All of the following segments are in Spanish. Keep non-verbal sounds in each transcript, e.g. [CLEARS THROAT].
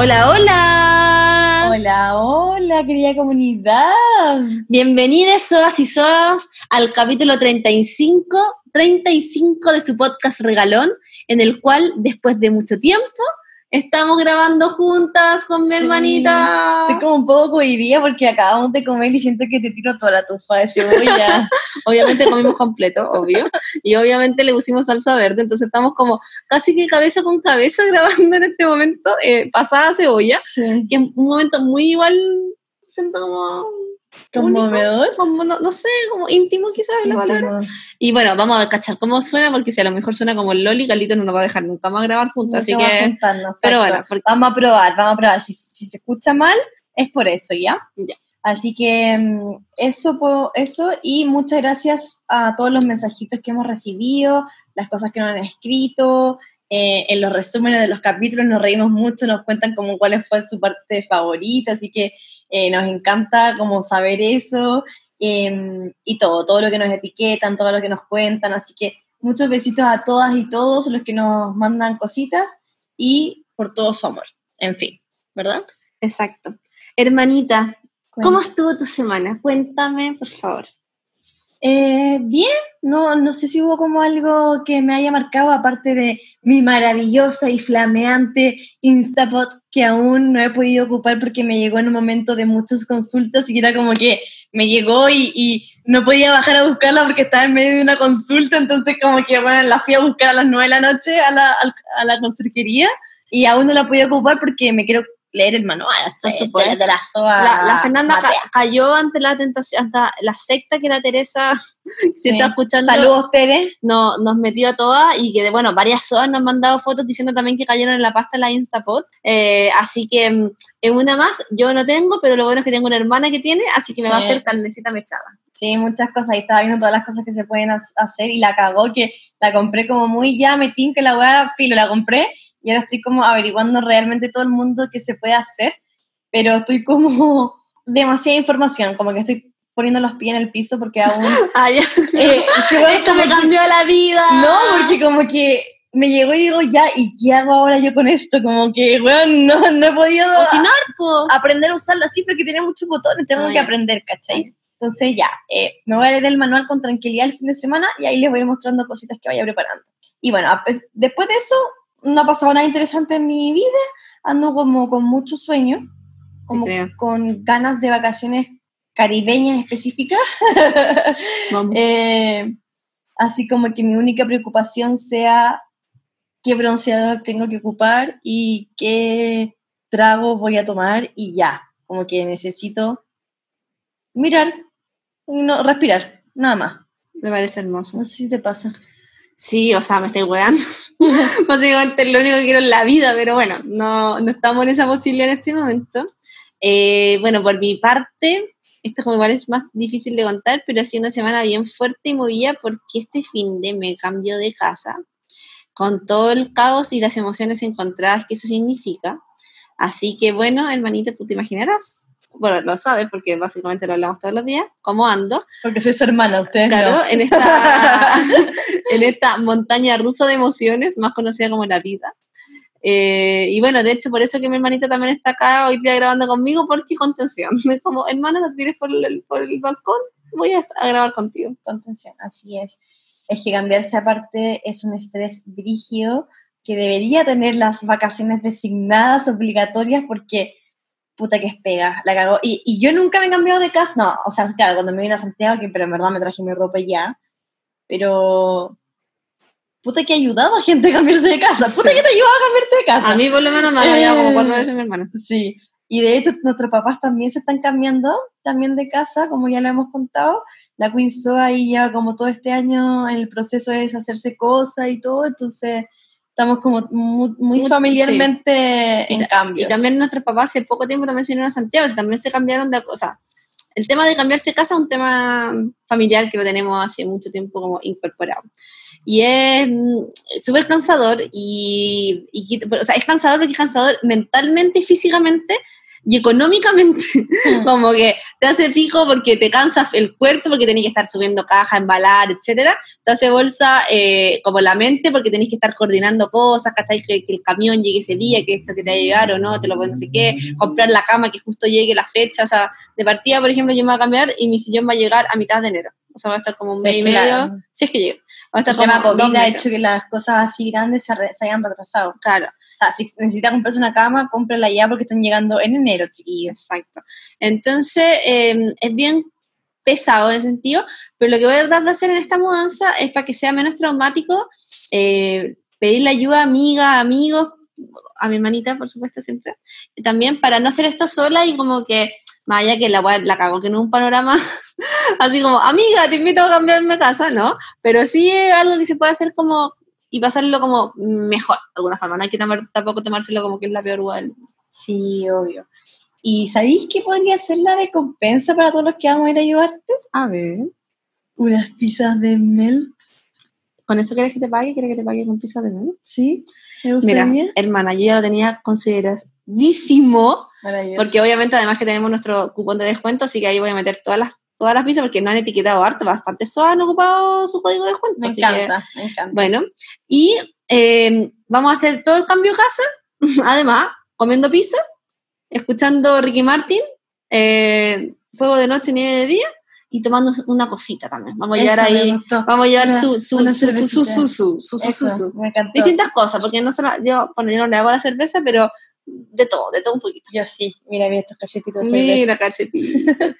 Hola, hola. Hola, hola, querida comunidad. Bienvenidos, soas y soas, al capítulo 35, 35 de su podcast Regalón, en el cual, después de mucho tiempo, Estamos grabando juntas con mi hermanita. Estoy como un poco cohibida porque acabamos de comer y siento que te tiro toda la tufa de cebolla. [LAUGHS] obviamente comimos completo, obvio. Y obviamente le pusimos salsa verde, entonces estamos como casi que cabeza con cabeza [LAUGHS] grabando en este momento, eh, pasada cebolla. Sí. Que es un momento muy igual, siento como ¿Conmovedor? Como, no, no, sé, como íntimo quizás la palabra. Y bueno, vamos a cachar cómo suena, porque si a lo mejor suena como el Loli, Galito no nos va a dejar nunca más grabar juntos, así que... pero bueno, vamos a probar, vamos a probar. Si, si, se escucha mal, es por eso, ¿ya? Ya. Así que mm, eso, eso, y muchas gracias a todos los mensajitos que hemos recibido, las cosas que nos han escrito, eh, en los resúmenes de los capítulos nos reímos mucho, nos cuentan como cuál fue su parte favorita, así que eh, nos encanta como saber eso em, y todo, todo lo que nos etiquetan, todo lo que nos cuentan, así que muchos besitos a todas y todos los que nos mandan cositas y por todo su amor, en fin, ¿verdad? Exacto. Hermanita, ¿cómo estuvo tu semana? Cuéntame, por favor. Eh, bien, no, no sé si hubo como algo que me haya marcado, aparte de mi maravillosa y flameante Instapot que aún no he podido ocupar porque me llegó en un momento de muchas consultas y era como que me llegó y, no podía bajar a buscarla porque estaba en medio de una consulta, entonces como que bueno, la fui a buscar a las nueve de la noche a la, a la conserjería y aún no la podía ocupar porque me quiero leer el manual, hasta de, la, la, Fernanda cayó ante la tentación, hasta la secta que la Teresa, [LAUGHS] se está escuchando. Saludos, Tere. No, nos metió a todas y que, bueno, varias soas nos han mandado fotos diciendo también que cayeron en la pasta de la Instapot. Eh, así que mm, en una más, yo no tengo, pero lo bueno es que tengo una hermana que tiene, así que me va a hacer carnecita mechada. Sí, muchas cosas. Ahí estaba viendo todas las cosas que se pueden hacer y la cagó que la compré como muy ya, metí que la voy a filo, la compré y ahora estoy como averiguando realmente todo el mundo que se puede hacer, pero estoy como [LAUGHS] demasiada información, como que estoy poniendo los pies en el piso porque aún... [LAUGHS] Ah. Eh, [LAUGHS] Esto me cambió la vida. No, porque como que me llegó y digo, ya, ¿y qué hago ahora yo con esto? Como que, bueno, no, no he podido... Cocinar, po. Aprender a usarla así porque tiene muchos botones, tengo ah, que aprender, ¿cachai? Entonces ya, eh, me voy a leer el manual con tranquilidad el fin de semana y ahí les voy a ir mostrando cositas que vaya preparando. Y bueno, después de eso, no ha pasado nada interesante en mi vida, ando como con mucho sueño, como con ganas de vacaciones caribeñas específicas. [LAUGHS] Eh, así como que mi única preocupación sea qué bronceador tengo que ocupar y qué trago voy a tomar y ya, como que necesito mirar y no respirar, nada más. Me parece hermoso. No sé si te pasa. Sí, o sea, me estoy weando. [LAUGHS] [LAUGHS] Básicamente es lo único que quiero en la vida, pero bueno, no, no estamos en esa posibilidad en este momento. Eh, bueno, por mi parte, esto como igual es más difícil de contar, pero ha sido una semana bien fuerte y movida porque este fin de me cambio de casa con todo el caos y las emociones encontradas que eso significa. Así que bueno, hermanita, tú te imaginarás bueno, lo sabes porque básicamente lo hablamos todos los días, cómo ando. Porque soy su hermana, usted. Claro, en, esta, [LAUGHS] en esta montaña rusa de emociones, más conocida como la vida. Eh, y bueno, de hecho, por eso que mi hermanita también está acá hoy día grabando conmigo, porque contención. [LAUGHS] Es como, hermana, no tires por el, por el balcón, voy a, a grabar contigo. Contención, así es. Es que cambiarse aparte es un estrés brígido que debería tener las vacaciones designadas, obligatorias, porque puta que espera, la cagó. Y, y, yo nunca me he cambiado de casa, no, o sea, claro, cuando me vine a Santiago, que pero en verdad me traje mi ropa ya, pero puta que ha ayudado a gente a cambiarse de casa, puta que te ayudado a cambiarte de casa. A mí por lo menos me ha ayudado como cuatro veces mi hermana. Sí, y de hecho nuestros papás también se están cambiando también de casa, como ya lo hemos contado. La Queen Soa ahí ya como todo este año en el proceso de deshacerse cosas y todo, entonces estamos como muy, familiarmente en cambio. Y también nuestros papás hace poco tiempo también se vinieron a Santiago, también se cambiaron de cosa. El tema de cambiarse de casa es un tema familiar que lo tenemos hace mucho tiempo como incorporado. Y es mm, súper cansador y, o sea, es cansador porque es cansador mentalmente y físicamente y económicamente, Mm. [LAUGHS] como que te hace pico porque te cansa el cuerpo, porque tenés que estar subiendo caja, embalar, etcétera. Te hace bolsa eh, como la mente porque tenés que estar coordinando cosas, ¿cachai? Que, que el camión llegue ese día, que esto que te va a llegar o no, te lo no sé qué, comprar la cama que justo llegue la fecha, o sea, de partida, por ejemplo, yo me voy a cambiar y mi sillón va a llegar a mitad de enero. O sea, va a estar como un Sí, mes y medio, si es que llega. Va a estar El tema como dos COVID ha hecho que las cosas así grandes se, re- se hayan retrasado. Claro. O sea, si necesita comprarse una cama, cómprala ya porque están llegando en enero, chiquillos. Exacto. Entonces, eh, es bien pesado en ese sentido, pero lo que voy a tratar de hacer en esta mudanza es para que sea menos traumático, eh, pedirle ayuda a amigas, amigos, a mi hermanita, por supuesto, siempre. También para no hacer esto sola y como que, allá que la, cago, que no un panorama [LAUGHS] así como, amiga, te invito a cambiarme casa, ¿no? Pero sí es algo que se puede hacer como, y pasarlo como mejor, de alguna forma. No hay que tomar- tampoco tomárselo como que es la peor wea del mundo. Sí, obvio. ¿Y sabéis qué podría ser la recompensa para todos los que vamos a ir a ayudarte? A ver. Unas pizzas de melt, ¿Con eso quieres que te pague? ¿Quieres que te pague con pizza de mel? ¿sí? Me Mira, hermana, yo ya lo tenía consideradísimo, porque obviamente además que tenemos nuestro cupón de descuento, así que ahí voy a meter todas las, todas las pizzas, porque no han etiquetado harto, bastante so han ocupado su código de descuento. me que, encanta, me encanta. bueno, y eh, vamos a hacer todo el cambio de casa, además, comiendo pizza, escuchando Ricky Martin, eh, Fuego de Noche, Nieve de Día, y tomando una cosita también. Vamos a llevar ahí, vamos a llevar su, su, su, su, su, su, su, su, su, distintas cosas, porque no solo, yo, bueno, yo no le hago la cerveza, pero de todo, de todo un poquito. Yo sí, mira, mira estos cachetitos. Mira, cachetito. [LAUGHS]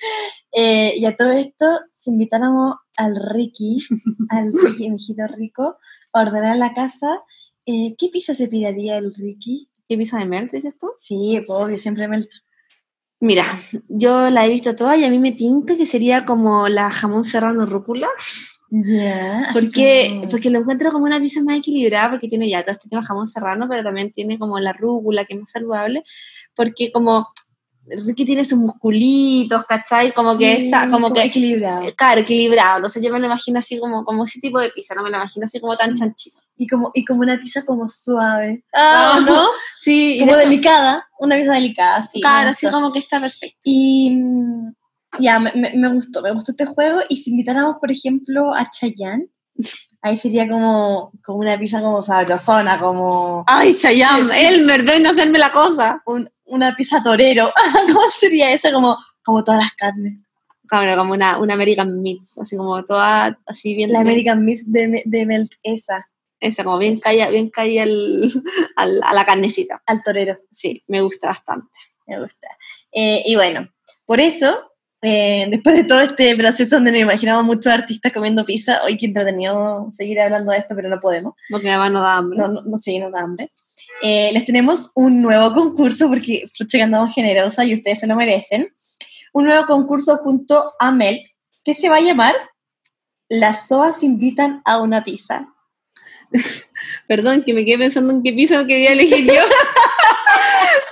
Eh, y a todo esto, si invitáramos al Ricky, [LAUGHS] al Ricky, mi hijito rico, a ordenar la casa, eh, ¿qué pizza se pediría el Ricky? ¿Qué pizza de mel dices tú? Sí, obvio, siempre me... Mira, yo la he visto toda y a mí me tinca que sería como la jamón serrano rúcula, Así porque, como- porque lo encuentro como una pizza más equilibrada, porque tiene ya todo este tema jamón serrano, pero también tiene como la rúcula, que es más saludable, porque como Ricky tiene sus musculitos, ¿cachai? Como que Sí, esa, como que equilibrado. Claro, equilibrado. Entonces yo me lo imagino así como, como ese tipo de pizza, no me lo imagino así como tan Sí. chanchito. Y como, y como una pizza como suave. Ah, Ah, ¿no? Sí, y Como de- delicada. Una pizza delicada, sí. claro, así como que está perfecto. Y ya, me, me- gustó, me gustó este juego. Y si invitáramos, por ejemplo, a Chayanne, ahí sería como, como una pizza como sabrosona, como Ay, Chayam, Elmer, ven a hacerme la cosa. un- una pizza torero. [LAUGHS] ¿Cómo sería esa? Como, como todas las carnes. Claro, como una, una American Mix, así como toda, así bien. La bien- American Mix de, de Melt, esa, Esa, como bien caída, bien caída al- al- a la carnecita. al torero. Sí, me gusta bastante. Me gusta. Eh, y bueno, por eso, eh, después de todo este proceso donde nos imaginamos muchos artistas comiendo pizza, hoy que entretenido seguir hablando de esto, pero no podemos. Porque además no da hambre. No, no, no sí, nos da hambre. Eh, les tenemos un nuevo concurso porque pucha andamos generosa y ustedes se lo merecen. Un nuevo concurso junto a Melt que se va a llamar Las SOAS invitan a una pizza. [LAUGHS] Perdón, que me quedé pensando en qué pizza quería elegir yo. [LAUGHS]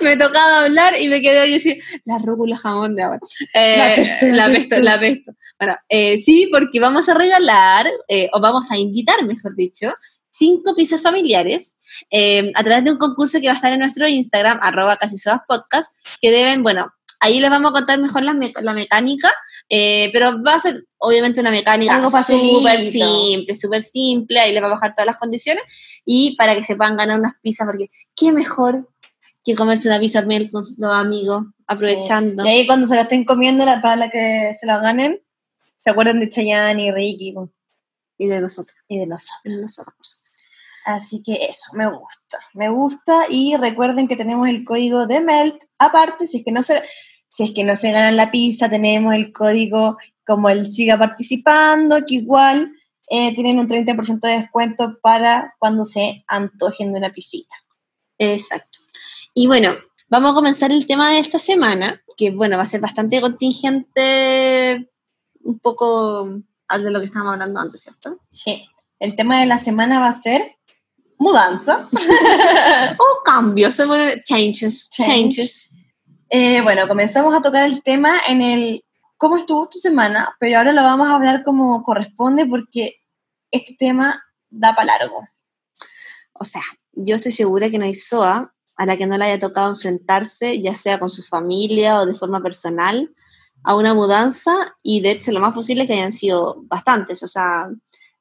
me tocaba hablar y me quedé ahí así, la rúcula jamón de ahora. Eh, La pesto, la pesto, la pesto. Bueno, eh, sí, porque vamos a regalar, eh, o vamos a invitar, mejor dicho, cinco pizzas familiares eh, a través de un concurso que va a estar en nuestro Instagram, arroba casi sodas podcast, que deben, bueno, ahí les vamos a contar mejor la, me- la mecánica, eh, pero va a ser obviamente una mecánica Algo súper simple, súper simple, ahí les va a bajar todas las condiciones y para que se puedan ganar unas pizzas, porque qué mejor que comerse una pizza mel con sus dos amigos, aprovechando. Y ahí cuando se la estén comiendo, la, para la que se la ganen, se acuerdan de Chayanne y Ricky Y de nosotros, y de nosotros. de nosotros. Así que eso, me gusta. Me gusta y recuerden que tenemos el código de Melt. Aparte, si es que no se, si es que no se ganan la pizza, tenemos el código como el siga participando, que igual eh, tienen un 30% de descuento para cuando se antojen de una pisita. Exacto. Y bueno, vamos a comenzar el tema de esta semana, que bueno, va a ser bastante contingente, un poco al de lo que estábamos hablando antes, ¿cierto? Sí. El tema de la semana va a ser mudanza. [LAUGHS] O cambios, se puede- changes, Change. changes. Eh, bueno, comenzamos a tocar el tema en el cómo estuvo tu semana, pero ahora lo vamos a hablar como corresponde porque este tema da para largo. O sea, yo estoy segura que no hay SOA a la que no le haya tocado enfrentarse, ya sea con su familia o de forma personal, a una mudanza y de hecho lo más posible es que hayan sido bastantes, o sea,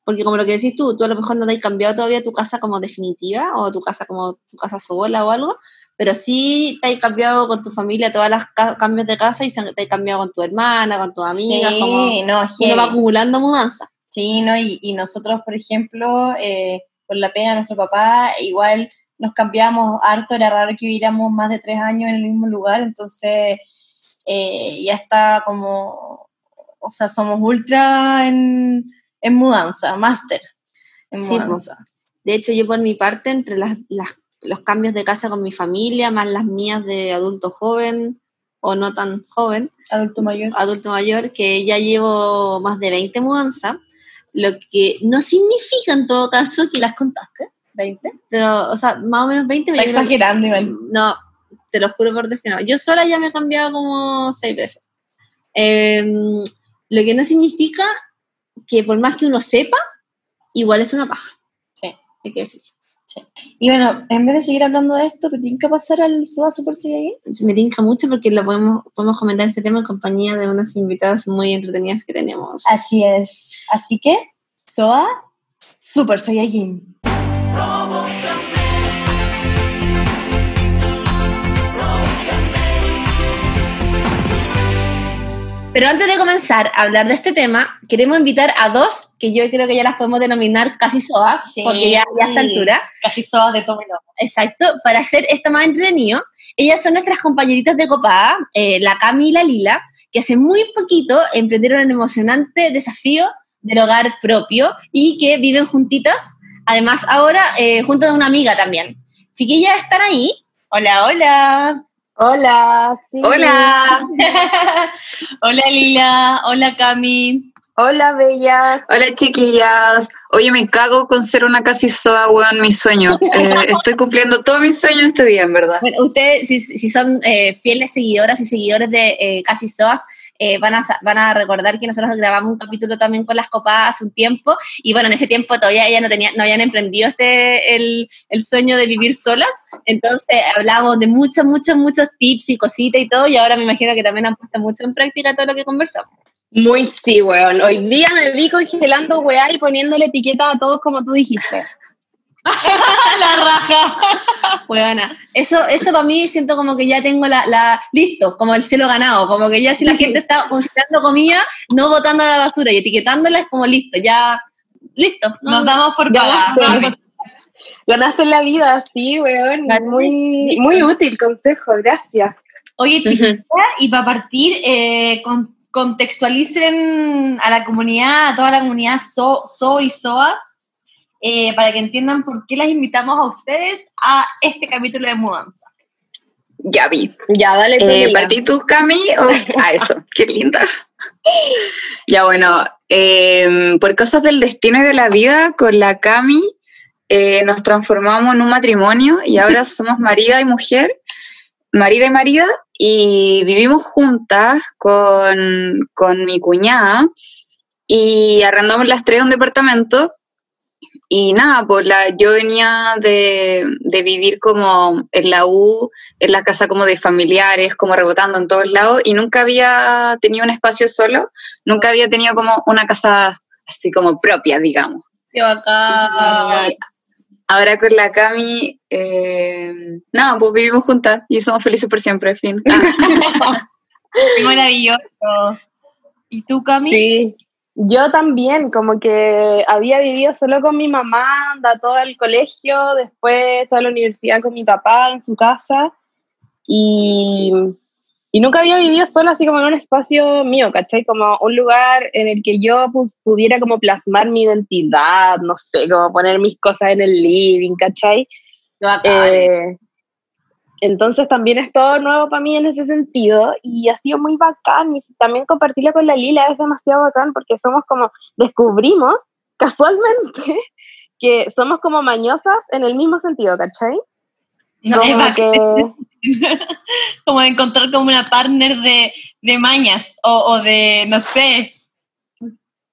porque como lo que decís tú, tú a lo mejor no te has cambiado todavía tu casa como definitiva o tu casa como tu casa sola o algo, pero sí te has cambiado con tu familia todas las cambios de casa y te has cambiado con tu hermana, con tus amigas, sí, como no, uno va acumulando mudanza. Sí, ¿no? Y, y nosotros, por ejemplo, eh, con la pena de nuestro papá, igual nos cambiamos harto, era raro que viviéramos más de tres años en el mismo lugar, entonces eh, ya está como, o sea, somos ultra en, en mudanza, máster en sí, mudanza. De hecho, yo por mi parte, entre las, las, los cambios de casa con mi familia, más las mías de adulto joven o no tan joven. Adulto mayor. Adulto mayor, que ya llevo más de 20 mudanzas, lo que no significa en todo caso que las contaste. ¿20? Pero, o sea, más o menos 20. Está exagerando, Iván. No, te lo juro por Dios que no. Yo sola ya me he cambiado como seis veces. Em, lo que no significa que por más que uno sepa, igual es una paja. Sí. Hay que decir. Sí. Y bueno, en vez de seguir hablando de esto, ¿te que pasar al SOA Super Saiyajin? Me tinca mucho porque lo podemos, podemos comentar este tema en compañía de unas invitadas muy entretenidas que tenemos. Así es. Así que, SOA Super Saiyajin. Pero antes de comenzar a hablar de este tema, queremos invitar a dos que yo creo que ya las podemos denominar casi soas, porque ya, ya a esta altura. Casi soas de todo Exacto, para hacer esto más entretenido. Ellas son nuestras compañeritas de copada, eh, la Cami y la Lila, que hace muy poquito emprendieron el emocionante desafío del hogar propio y que viven juntitas, además ahora eh, junto de una amiga también. Chiquillas, ¿están ahí? Hola, hola. Hola. Hola. [LAUGHS] hola Lila. Hola Cami. Hola bellas. Hola chiquillas. Oye, me cago con ser una casi soa, weón, mi sueño. [LAUGHS] Eh, estoy cumpliendo todos mis sueños este día, en verdad. Bueno, ustedes, si, si son eh, fieles seguidoras y seguidores de eh, Casi Soas, eh, van, a, van a recordar que nosotros grabamos un capítulo también con las copadas hace un tiempo y bueno, en ese tiempo todavía ellas no, tenía, no habían emprendido este, el, el sueño de vivir solas, entonces hablábamos de muchos, muchos, muchos tips y cositas y todo y ahora me imagino que también han puesto mucho en práctica todo lo que conversamos. Muy sí, weón. Hoy día me vi congelando weá y poniéndole etiqueta a todos como tú dijiste. [LAUGHS] la raja. Bueno, eso, eso para mí siento como que ya tengo la, la, listo, como el cielo ganado, como que ya si la gente está congelando comida, no botando a la basura y etiquetándola es como listo, ya, listo. Nos damos por pagada. Ganaste la vida, sí, weón. Muy, muy útil consejo, gracias. Oye, chicas, y para partir, eh, contextualicen a la comunidad, a toda la comunidad So, so y SOAS, eh, para que entiendan por qué las invitamos a ustedes a este capítulo de mudanza. Ya vi. Ya, dale. Eh, ¿Partí tú, Cami? a [LAUGHS] ah, eso, qué linda. ya, bueno, em, por cosas del destino y de la vida, con la Cami eh, nos transformamos en un matrimonio y ahora [LAUGHS] somos marido y mujer, marida y marida, y vivimos juntas con, con mi cuñada y arrendamos las tres un departamento y nada, pues la, yo venía de, vivir como en la U, en la casa como de familiares, como rebotando en todos lados, y nunca había tenido un espacio solo, nunca había tenido como una casa así como propia, digamos. ¡Qué bacán! ahora con la Cami, eh, nada, pues vivimos juntas y somos felices por siempre, en fin. [LAUGHS] ¡Qué maravilloso! ¿Y tú, Cami? Sí. Yo también, como que había vivido solo con mi mamá, anda todo el colegio, después a la universidad con mi papá en su casa y, y, nunca había vivido sola así como en un espacio mío, ¿cachai? Como un lugar en el que yo pues, pudiera como plasmar mi identidad, no sé, como poner mis cosas en el living, ¿cachai? Eh, entonces también es todo nuevo para mí en ese sentido y ha sido muy bacán y también compartirlo con la Lila es demasiado bacán porque somos como, descubrimos [LAUGHS] casualmente que somos como mañosas en el mismo sentido, ¿cachai? como, que... [LAUGHS] como de encontrar como una partner de, de mañas o, o, de, no sé.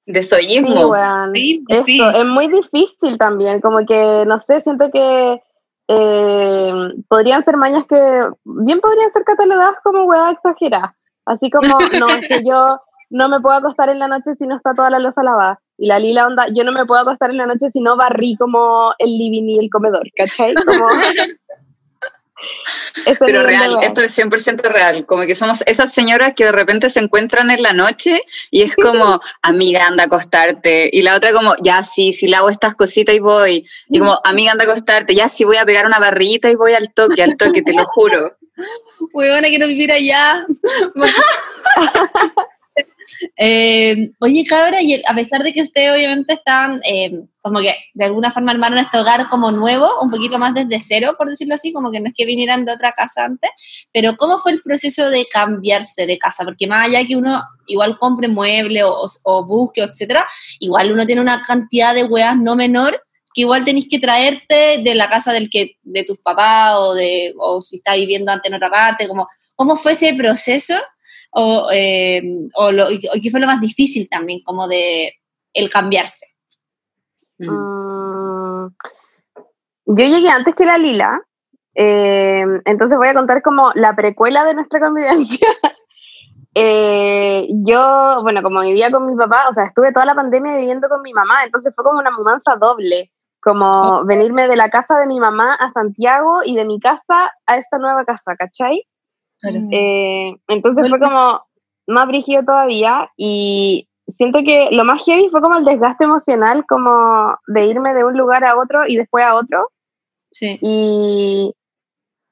De soyismo. Sí, Eso, es muy difícil también, como que, no sé, siento que eh, podrían ser mañas que bien podrían ser catalogadas como hueá exagerada. Así como, [LAUGHS] no, es que yo no me puedo acostar en la noche si no está toda la losa lavada. Y la lila onda, yo no me puedo acostar en la noche si no barrí como el living y el comedor, ¿cachai? Como, [LAUGHS] Pero real, esto es 100% real, como que somos esas señoras que de repente se encuentran en la noche y es como, amiga, anda a acostarte, y la otra como, ya sí, si le hago estas cositas y voy, y como, amiga, anda a acostarte, ya sí voy a pegar una barrita y voy al toque, al toque, te lo juro. [LAUGHS] Huevona, quiero vivir allá. [LAUGHS] Eh, oye, Cabra, y a pesar de que ustedes obviamente están eh, como que de alguna forma armaron este hogar como nuevo, un poquito más desde cero, por decirlo así, como que no es que vinieran de otra casa antes, pero ¿cómo fue el proceso de cambiarse de casa? Porque más allá que uno igual compre mueble o, o busque, etcétera, igual uno tiene una cantidad de weas no menor que igual tenéis que traerte de la casa del que de tus papás o de o si está viviendo antes en otra parte, como cómo fue ese proceso o, eh, o, lo, qué fue lo más difícil también, como de el cambiarse. Mm. Mm, yo llegué antes que la Lila, eh, entonces voy a contar como la precuela de nuestra convivencia. [LAUGHS] Eh, yo, bueno, como vivía con mi papá, o sea, estuve toda la pandemia viviendo con mi mamá, entonces fue como una mudanza doble, como venirme de la casa de mi mamá a Santiago y de mi casa a esta nueva casa, ¿cachai? Eh, entonces fue como más brígido todavía y siento que lo más heavy fue como el desgaste emocional, como de irme de un lugar a otro y después a otro. Sí. Y,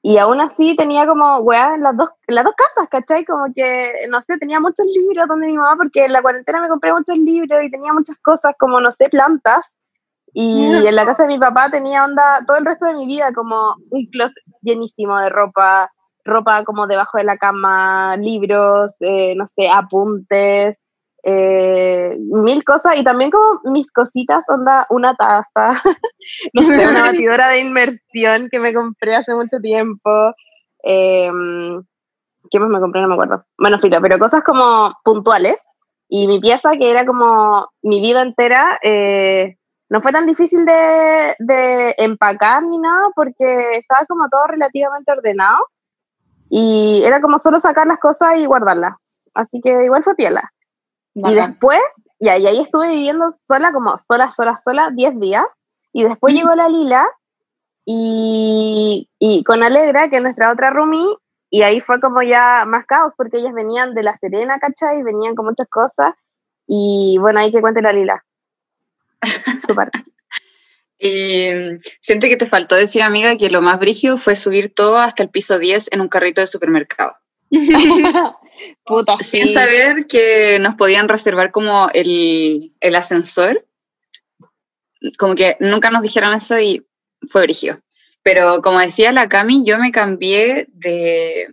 y aún así tenía como weá en las dos, las dos casas, ¿cachai? Como que, no sé, tenía muchos libros donde mi mamá, porque en la cuarentena me compré muchos libros y tenía muchas cosas como, no sé, plantas. Y [LAUGHS] en la casa de mi papá tenía onda todo el resto de mi vida como un closet llenísimo de ropa, ropa como debajo de la cama, libros, eh, no sé, apuntes, eh, mil cosas y también como mis cositas, onda una taza, [LAUGHS] no sé, una [LAUGHS] batidora de inmersión que me compré hace mucho tiempo. Em, ¿Qué más me compré? No me acuerdo. Bueno, filo, pero cosas como puntuales. Y mi pieza, que era como mi vida entera, eh, no fue tan difícil de, de, empacar ni nada porque estaba como todo relativamente ordenado. Y era como solo sacar las cosas y guardarlas. Así que igual fue piela. Y después, y ahí, ahí estuve viviendo sola, como sola, sola, sola, 10 días. Y después llegó la Lila y, y, con Alegra, que es nuestra otra roomie, y ahí fue como ya más caos, porque ellas venían de La Serena, ¿cachai? Venían con muchas cosas. Y bueno, ahí que cuente la Lila. [LAUGHS] Super. Y siento que te faltó decir, amiga, que lo más brígido fue subir todo hasta el piso 10 en un carrito de supermercado. [LAUGHS] Puta, Sin saber que nos podían reservar como el, el, ascensor. Como que nunca nos dijeron eso y fue brígido. Pero como decía la Cami, yo me cambié de...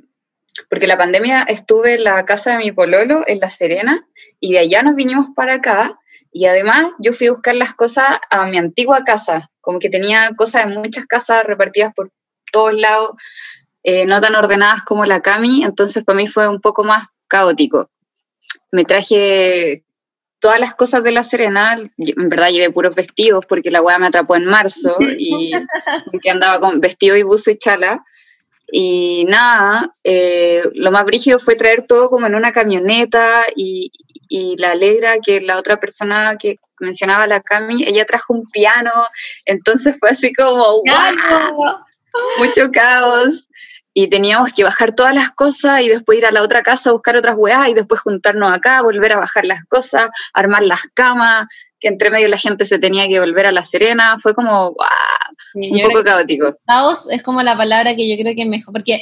Porque la pandemia estuve en la casa de mi pololo, en La Serena, y de allá nos vinimos para acá y además yo fui a buscar las cosas a mi antigua casa, como que tenía cosas en muchas casas repartidas por todos lados, eh, no tan ordenadas como la Cami, entonces para mí fue un poco más caótico. Me traje todas las cosas de la Serena, en verdad llevé puros vestidos porque la weá me atrapó en marzo [LAUGHS] y que andaba con vestido y buzo y chala. Y nada, eh, lo más brígido fue traer todo como en una camioneta y, y la Alegra, que la otra persona que mencionaba la Cami, ella trajo un piano, entonces fue así como [LAUGHS] mucho caos. Y teníamos que bajar todas las cosas y después ir a la otra casa a buscar otras weas y después juntarnos acá, volver a bajar las cosas, armar las camas, que entre medio la gente se tenía que volver a La Serena, fue como un poco caótico. Caos es como la palabra que yo creo que es mejor, porque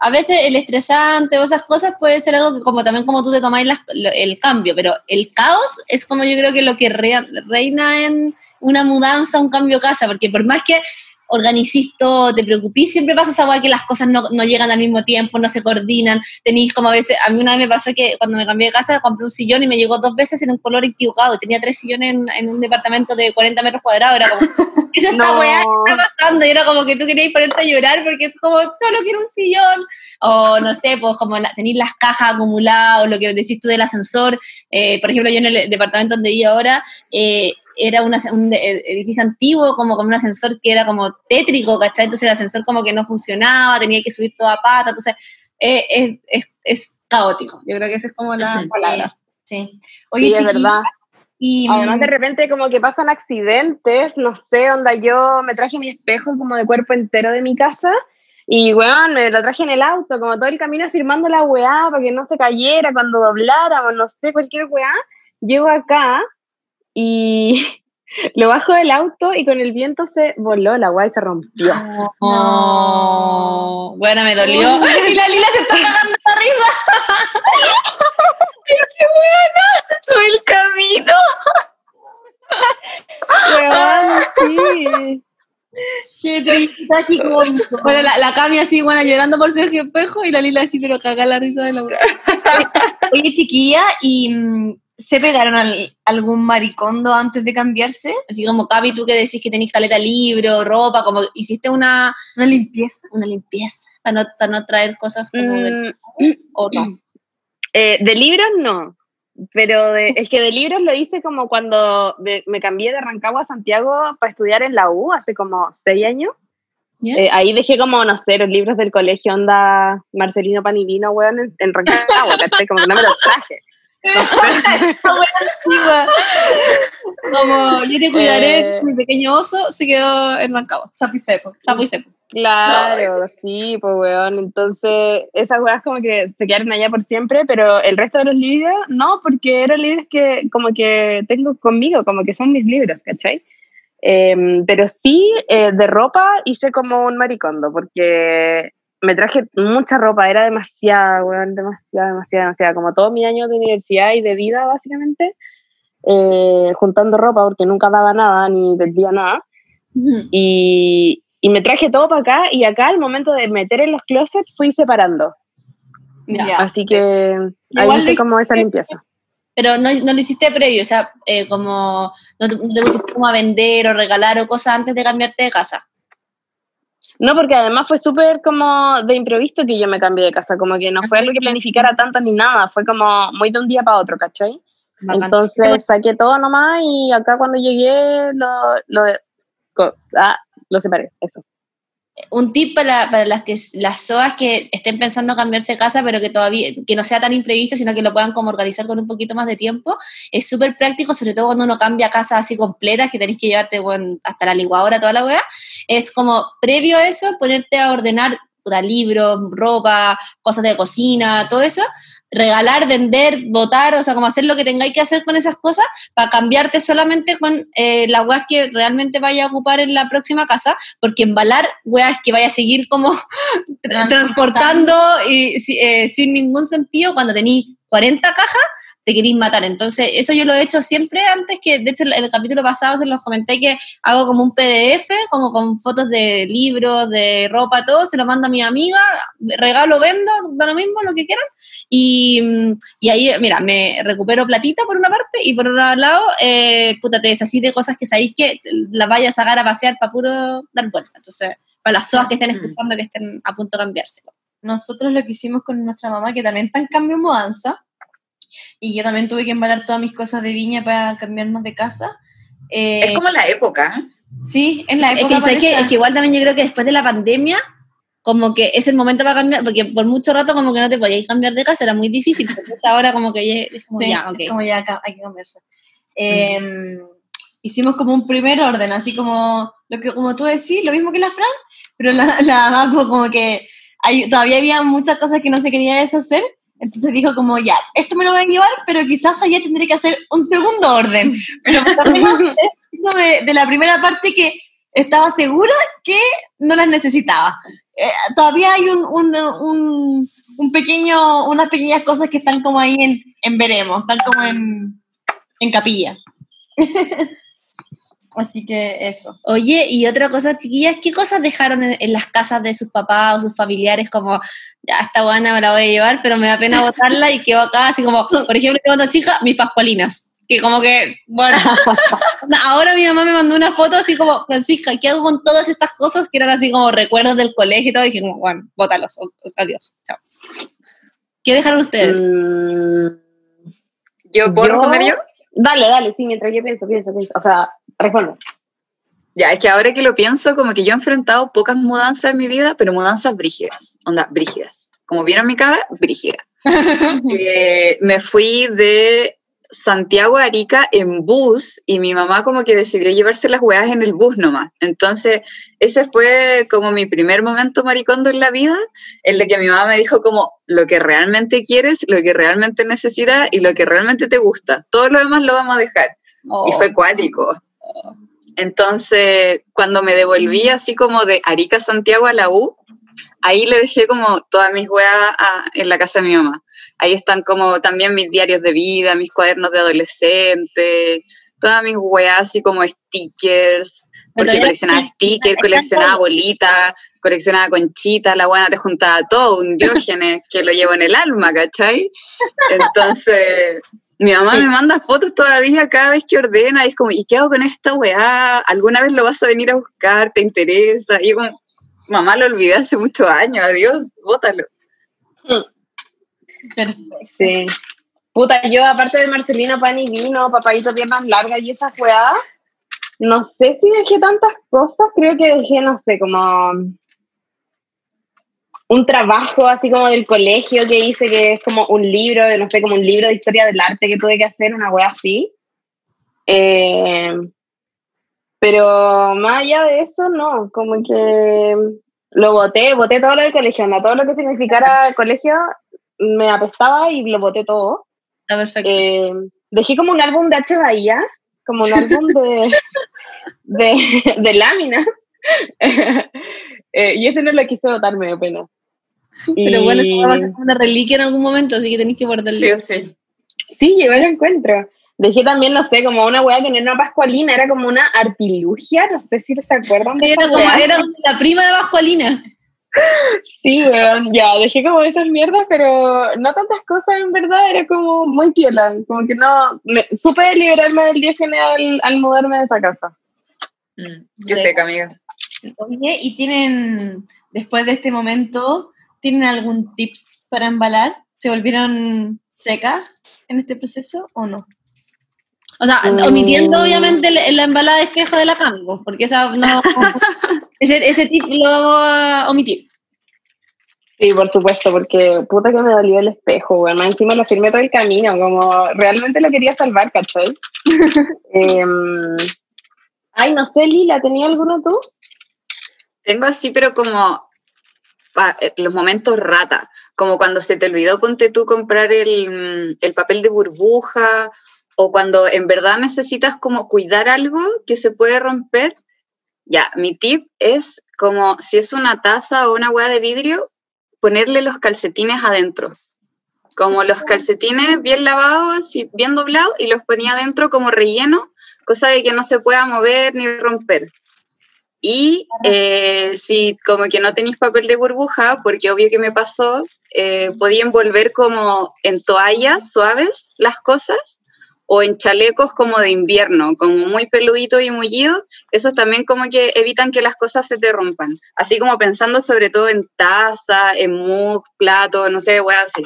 a veces el estresante o esas cosas puede ser algo que como también como tú te tomáis el cambio, pero el caos es como yo creo que lo que reina en una mudanza, un cambio casa, porque por más que organicís todo, te preocupís, siempre pasa esa que las cosas no, no, llegan al mismo tiempo, no se coordinan, tenéis como a veces, a mí una vez me pasó que cuando me cambié de casa compré un sillón y me llegó dos veces en un color equivocado, tenía tres sillones en, en un departamento de 40 metros cuadrados, era como, [LAUGHS] ¿qué es esta no. weá que está pasando? Y era como que tú querías ponerte a llorar porque es como, solo quiero un sillón, o no sé, pues como la, tenéis las cajas acumuladas, o lo que decís tú del ascensor, eh, por ejemplo, yo en el departamento donde vivo ahora, eh, era una- un e- edificio antiguo, como con un ascensor que era como tétrico, ¿cachai? Entonces el ascensor como que no funcionaba, tenía que subir toda pata, entonces eh, es, es, es caótico. Yo creo que esa es como la Ujú. palabra. Sí. Sí, Oye, es chiquillas, verdad. y Además, de repente, como que pasan accidentes, no sé, onda, yo me traje mi espejo como de cuerpo entero de mi casa y, weón, me lo traje en el auto, como todo el camino firmando la weá para que no se cayera cuando dobláramos, no sé, cualquier weá. Llego acá y [LAUGHS] lo bajo del auto y con el viento se voló la weá y se rompió. Oh, bueno, me dolió. [LAUGHS] Y la Lila se está cagando la risa. [LAUGHS] Todo el camino. Sí. qué triste, trágico. Bueno, la, la Cami así, bueno, llorando por Sergio Espejo y la Lila así, pero caga la risa de la. Oye, chiquilla, ¿y mm, se pegaron al- algún maricondo antes de cambiarse? Así como Cami, tú que decís que tenés caleta libro, ropa, como hiciste una, Una limpieza. una limpieza para no, para no traer cosas como del Mm, o no. [CLEARS THROAT] Eh, de libros no, pero de, es que de libros lo hice como cuando de- me cambié de Rancagua a Santiago para estudiar en la U hace como seis años. ¿Ya? Eh, ahí dejé como, no sé, los libros del colegio, onda Marcelino Panivino, weón, en, en Rancagua. [LAUGHS] Como que no me los traje. Como yo te cuidaré, Eh. mi pequeño oso se quedó en Rancagua. Sapo y sepo. Sapo y sepo. Claro, sí, pues weón. Entonces, esas weas como que se quedaron allá por siempre, pero el resto de los libros no, porque eran libros que como que tengo conmigo, como que son mis libros, ¿cachai? Em, pero sí, eh, de ropa hice como un maricondo, porque me traje mucha ropa, era demasiada, weón, demasiada, demasiada, demasiada, como todo mi año de universidad y de vida, básicamente, eh, juntando ropa, porque nunca daba nada, ni vendía nada y, y me traje todo para acá y acá al momento de meter en los closets fui separando. Ya. Así que ahí Igual hice lo como esa limpieza. Pero no, no lo hiciste previo, o sea, eh, como no te, no te pusiste como a vender o regalar o cosas antes de cambiarte de casa. No, porque además fue súper como de improviso que yo me cambié de casa, como que no fue algo que planificara tanto ni nada, fue como muy de un día para otro, ¿cachai? Bacán. Entonces saqué todo nomás y acá cuando llegué lo, lo, ah, lo separé, eso. Un tip para, para las que las SOAS que estén pensando cambiarse casa, pero que todavía que no sea tan imprevisto, sino que lo puedan como organizar con un poquito más de tiempo, es súper práctico, sobre todo cuando uno cambia casa así completas, que tenés que llevarte bueno, hasta la licuadora, toda la weá, es como previo a eso, ponerte a ordenar puta, libros, ropa, cosas de cocina, todo eso, regalar, vender, votar, o sea, como hacer lo que tengáis que hacer con esas cosas para cambiarte solamente con eh, las weas que realmente vaya a ocupar en la próxima casa, porque embalar weas que vaya a seguir como [LAUGHS] tra- transportando y si- eh, sin ningún sentido, cuando tenéis 40 cajas, te queréis matar. Entonces, eso yo lo he hecho siempre antes, que de hecho en el capítulo pasado se los comenté que hago como un PDF, como con fotos de libros, de ropa, todo, se lo mando a mi amiga, regalo, vendo, da lo mismo, lo que quieran. Y, y ahí, mira, me recupero platita por una parte y por otro lado, eh, puta, te desasís de cosas que sabéis que las vayas a sacar a pasear para puro dar vuelta. Entonces, para las SOAS que estén Mm. escuchando, que estén a punto de cambiarse. Nosotros lo que hicimos con nuestra mamá, que también está en cambio mudanza, y yo también tuve que embalar todas mis cosas de viña para cambiarnos de casa. Eh, Es como la época. sí, en la Es época que, ¿sabes qué? parece- es que igual también yo creo que después de la pandemia, como que es el momento para cambiar, porque por mucho rato como que no te podías cambiar de casa, era muy difícil, entonces ahora como que ya, es como Sí, ya, ok. es como ya hay que cambiarse. Eh, Hicimos como un primer orden, así como lo que como tú decís, lo mismo que la Fran, pero la, la como que hay, todavía había muchas cosas que no se quería deshacer, entonces dijo como ya, esto me lo voy a llevar, pero quizás allá tendré que hacer un segundo orden. Pero por lo [LAUGHS] menos eso de, de la primera parte que estaba segura que no las necesitaba. Eh, todavía hay un, un, un, un pequeño, unas pequeñas cosas que están como ahí en, en veremos, están como en, en capilla. [LAUGHS] Así que eso. Oye, y otra cosa, chiquillas, ¿qué cosas dejaron en, en las casas de sus papás o sus familiares? Como, ya, esta buena me la voy a llevar, pero me da pena botarla y quedo acá, así como, por ejemplo, cuando chica, mis pascualinas. Que como que, bueno, [LAUGHS] ahora mi mamá me mandó una foto así como, Francisca, ¿qué hago con todas estas cosas que eran así como recuerdos del colegio y todo? Y dije como, bueno, bótalos, adiós, chao. ¿Qué dejaron ustedes? Mm, ¿Yo puedo Yo- responder yo? Dale, dale, sí, mientras yo pienso, pienso, pienso. O sea, respondo. Ya, es que ahora que lo pienso, como que yo he enfrentado pocas mudanzas en mi vida, pero mudanzas brígidas, onda, brígidas. Como vieron mi cara, brígida. [LAUGHS] Eh, me fui de Santiago a Arica en bus y mi mamá como que decidió llevarse las weas en el bus nomás. Entonces, ese fue como mi primer momento maricondo en la vida, en el que mi mamá me dijo como lo que realmente quieres, lo que realmente necesitas y lo que realmente te gusta. Todo lo demás lo vamos a dejar. Y fue Oh. cuático. Entonces, cuando me devolví así como de Arica Santiago a la U, ahí le dejé como todas mis weas a- en la casa de mi mamá. Ahí están como también mis diarios de vida, mis cuadernos de adolescente, todas mis weas así como stickers, porque coleccionaba stickers, coleccionaba bolitas, coleccionaba conchitas, la buena te juntaba todo, un diógenes que lo llevo en el alma, ¿cachai? [LAUGHS] Entonces, mi mamá me manda fotos todavía cada vez que ordena y es como, ¿y qué hago con esta weá? ¿Alguna vez lo vas a venir a buscar? ¿Te interesa? Y yo como, mamá lo olvidé hace muchos años, adiós, bótalo. Sí. Puta, yo aparte de Marcelino Pan y Vino, Papadito Piernas Largas y esas weas, no sé si dejé tantas cosas, creo que dejé, no sé, como un trabajo así como del colegio que hice, que es como un libro, no sé, como un libro de historia del arte que tuve que hacer, una wea así. Eh, pero más allá de eso, no, como que lo boté, boté todo lo del colegio, no, todo lo que significara colegio me apestaba y lo boté todo. Está perfecto. Eh, dejé como un álbum de H. Bahía, como un álbum de, de, de láminas. [LAUGHS] Eh, y ese no lo quise botar, me dio pena. [LAUGHS] Pero bueno, va a ser una reliquia en algún momento, así que tenéis que guardarlo. Sí o sí. Sí, yo lo encuentro. Dejé también, no sé, como una weá que no era una pascualina, era como una artilugia, no sé si se acuerdan de Era como era [LAUGHS] la prima de Pascualina. Sí, weón, ya, dejé como esas mierdas, pero no tantas cosas en verdad, era como muy piola, como que no, me, supe liberarme del diógenes al, al mudarme de esa casa. Mm, Qué Sí. seca, amiga. Oye, ¿y tienen, después de este momento, tienen algún tips para embalar? ¿Se volvieron secas en este proceso o no? O sea, Mm. omitiendo obviamente la, la embalada de espejo de la Campo, porque esa no. [LAUGHS] ese, ese tip lo omitir. Sí, por supuesto, porque puta que me dolió el espejo, más encima lo firmé todo el camino, como realmente lo quería salvar, ¿cachai? [LAUGHS] Em, ay, no sé, Lila, ¿tenía alguno tú? Tengo así, pero como eh, los momentos rata, como cuando se te olvidó, ponte tú comprar el, mm, el papel de burbuja, o cuando en verdad necesitas como cuidar algo que se puede romper. Ya, mi tip es como si es una taza o una hueá de vidrio, ponerle los calcetines adentro. Como los calcetines bien lavados y bien doblados y los ponía adentro como relleno, cosa de que no se pueda mover ni romper. Y eh, si como que no tenéis papel de burbuja, porque obvio que me pasó, eh, podía envolver como en toallas suaves las cosas o en chalecos como de invierno, como muy peludito y mullido, esos también como que evitan que las cosas se te rompan. Así como pensando sobre todo en taza, en mug, plato, no sé, weá así.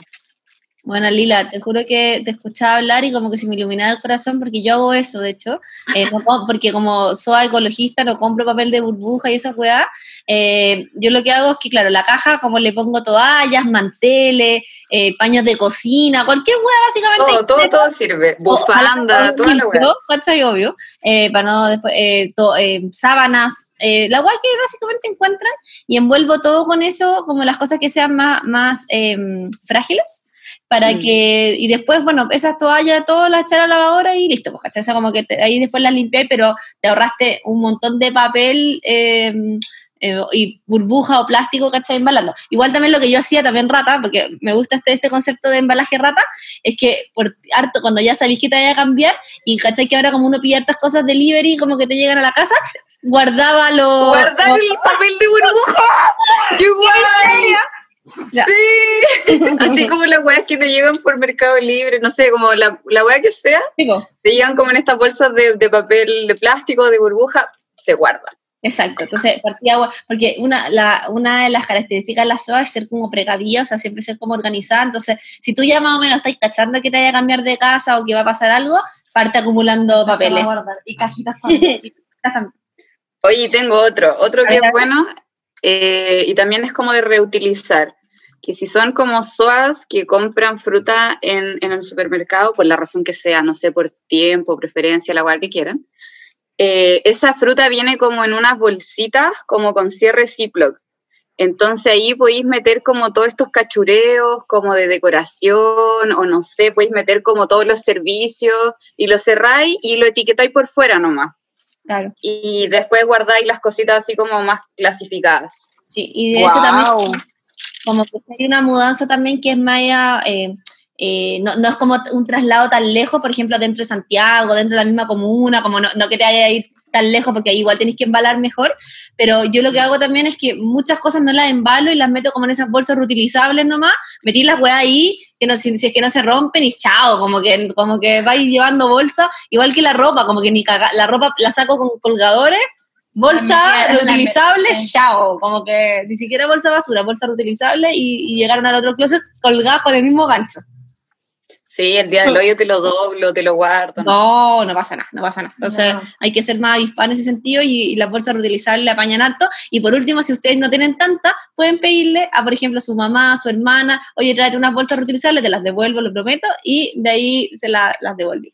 Bueno, Lila, te juro que te escuchaba hablar y como que se me iluminaba el corazón porque yo hago eso, de hecho, eh, no porque como soy ecologista, no compro papel de burbuja y esa weá, eh, yo lo que hago es que, claro, la caja como le pongo toallas, manteles, eh, paños de cocina, cualquier weá básicamente. Todo, todo, todo sirve. Bufanda, toda la weá. ¿Cachai? Obvio. Eh, para no después, to- sábanas, eh, la weá que básicamente encuentran y envuelvo todo con eso, como las cosas que sean más, más em, frágiles para Mm. que, y después, bueno, esas toallas, todas las echar a la lavadora y listo, pues, ¿cachai? O sea, como que te- ahí después las limpié, pero te ahorraste un montón de papel em, eh, y burbuja o plástico, ¿cachai? Embalando. Igual también lo que yo hacía también rata, porque me gusta este, este concepto de embalaje rata, es que por harto, cuando ya sabéis que te vaya a cambiar, y ¿cachai? Que ahora como uno pide hartas cosas delivery, como que te llegan a la casa, guardaba los... Guardar el papel de burbuja. [LAUGHS] ¡Qué guay! Ya. Sí, [LAUGHS] así como las weas que te llegan por Mercado Libre, no sé, como la, la wea que sea, te llegan como en estas bolsas de, de papel de plástico, de burbuja, se guarda. Exacto, entonces partía agua, porque una, la, una de las características de la SOA es ser como precavida, o sea, siempre ser como organizada, entonces si tú ya más o menos estás cachando que te vaya a cambiar de casa o que va a pasar algo, parte acumulando papeles. Y cajitas también. [LAUGHS] Oye, tengo otro, otro que es bueno eh, y también es como de reutilizar. Que si son como SOAS que compran fruta en, en, el supermercado, por la razón que sea, no sé, por tiempo, preferencia, la cual que quieran, eh, esa fruta viene como en unas bolsitas, como con cierre Ziploc. Entonces ahí podéis meter como todos estos cachureos, como de decoración, o no sé, podéis meter como todos los servicios y lo cerráis y lo etiquetáis por fuera nomás. Claro. Y después guardáis las cositas así como más clasificadas. Sí, y de hecho también, como que hay una mudanza también que es más, eh, eh, no, no, es como un traslado tan lejos, por ejemplo, dentro de Santiago, dentro de la misma comuna, como no, no que te haya a ir tan lejos porque ahí igual tenéis que embalar mejor, pero yo lo que hago también es que muchas cosas no las embalo y las meto como en esas bolsas reutilizables nomás, metí las weas ahí, que no, si, es que no se rompen y chao, como que, como que vais llevando bolsa, igual que la ropa, como que ni caga, la ropa la saco con colgadores, bolsa reutilizable, chao, como que ni siquiera bolsa basura, bolsa reutilizable y, y llegaron al otro closet colgadas con el mismo gancho. Sí, el día del hoyo te lo doblo, te lo guardo. No, no, pasa nada, no pasa nada. Entonces hay que ser más avispa en ese sentido y, las bolsas reutilizables le apañan harto. Y por último, si ustedes no tienen tanta, pueden pedirle a, por ejemplo, a su mamá, a su hermana, oye, tráete unas bolsas reutilizables, te las devuelvo, lo prometo, y de ahí se las devolví.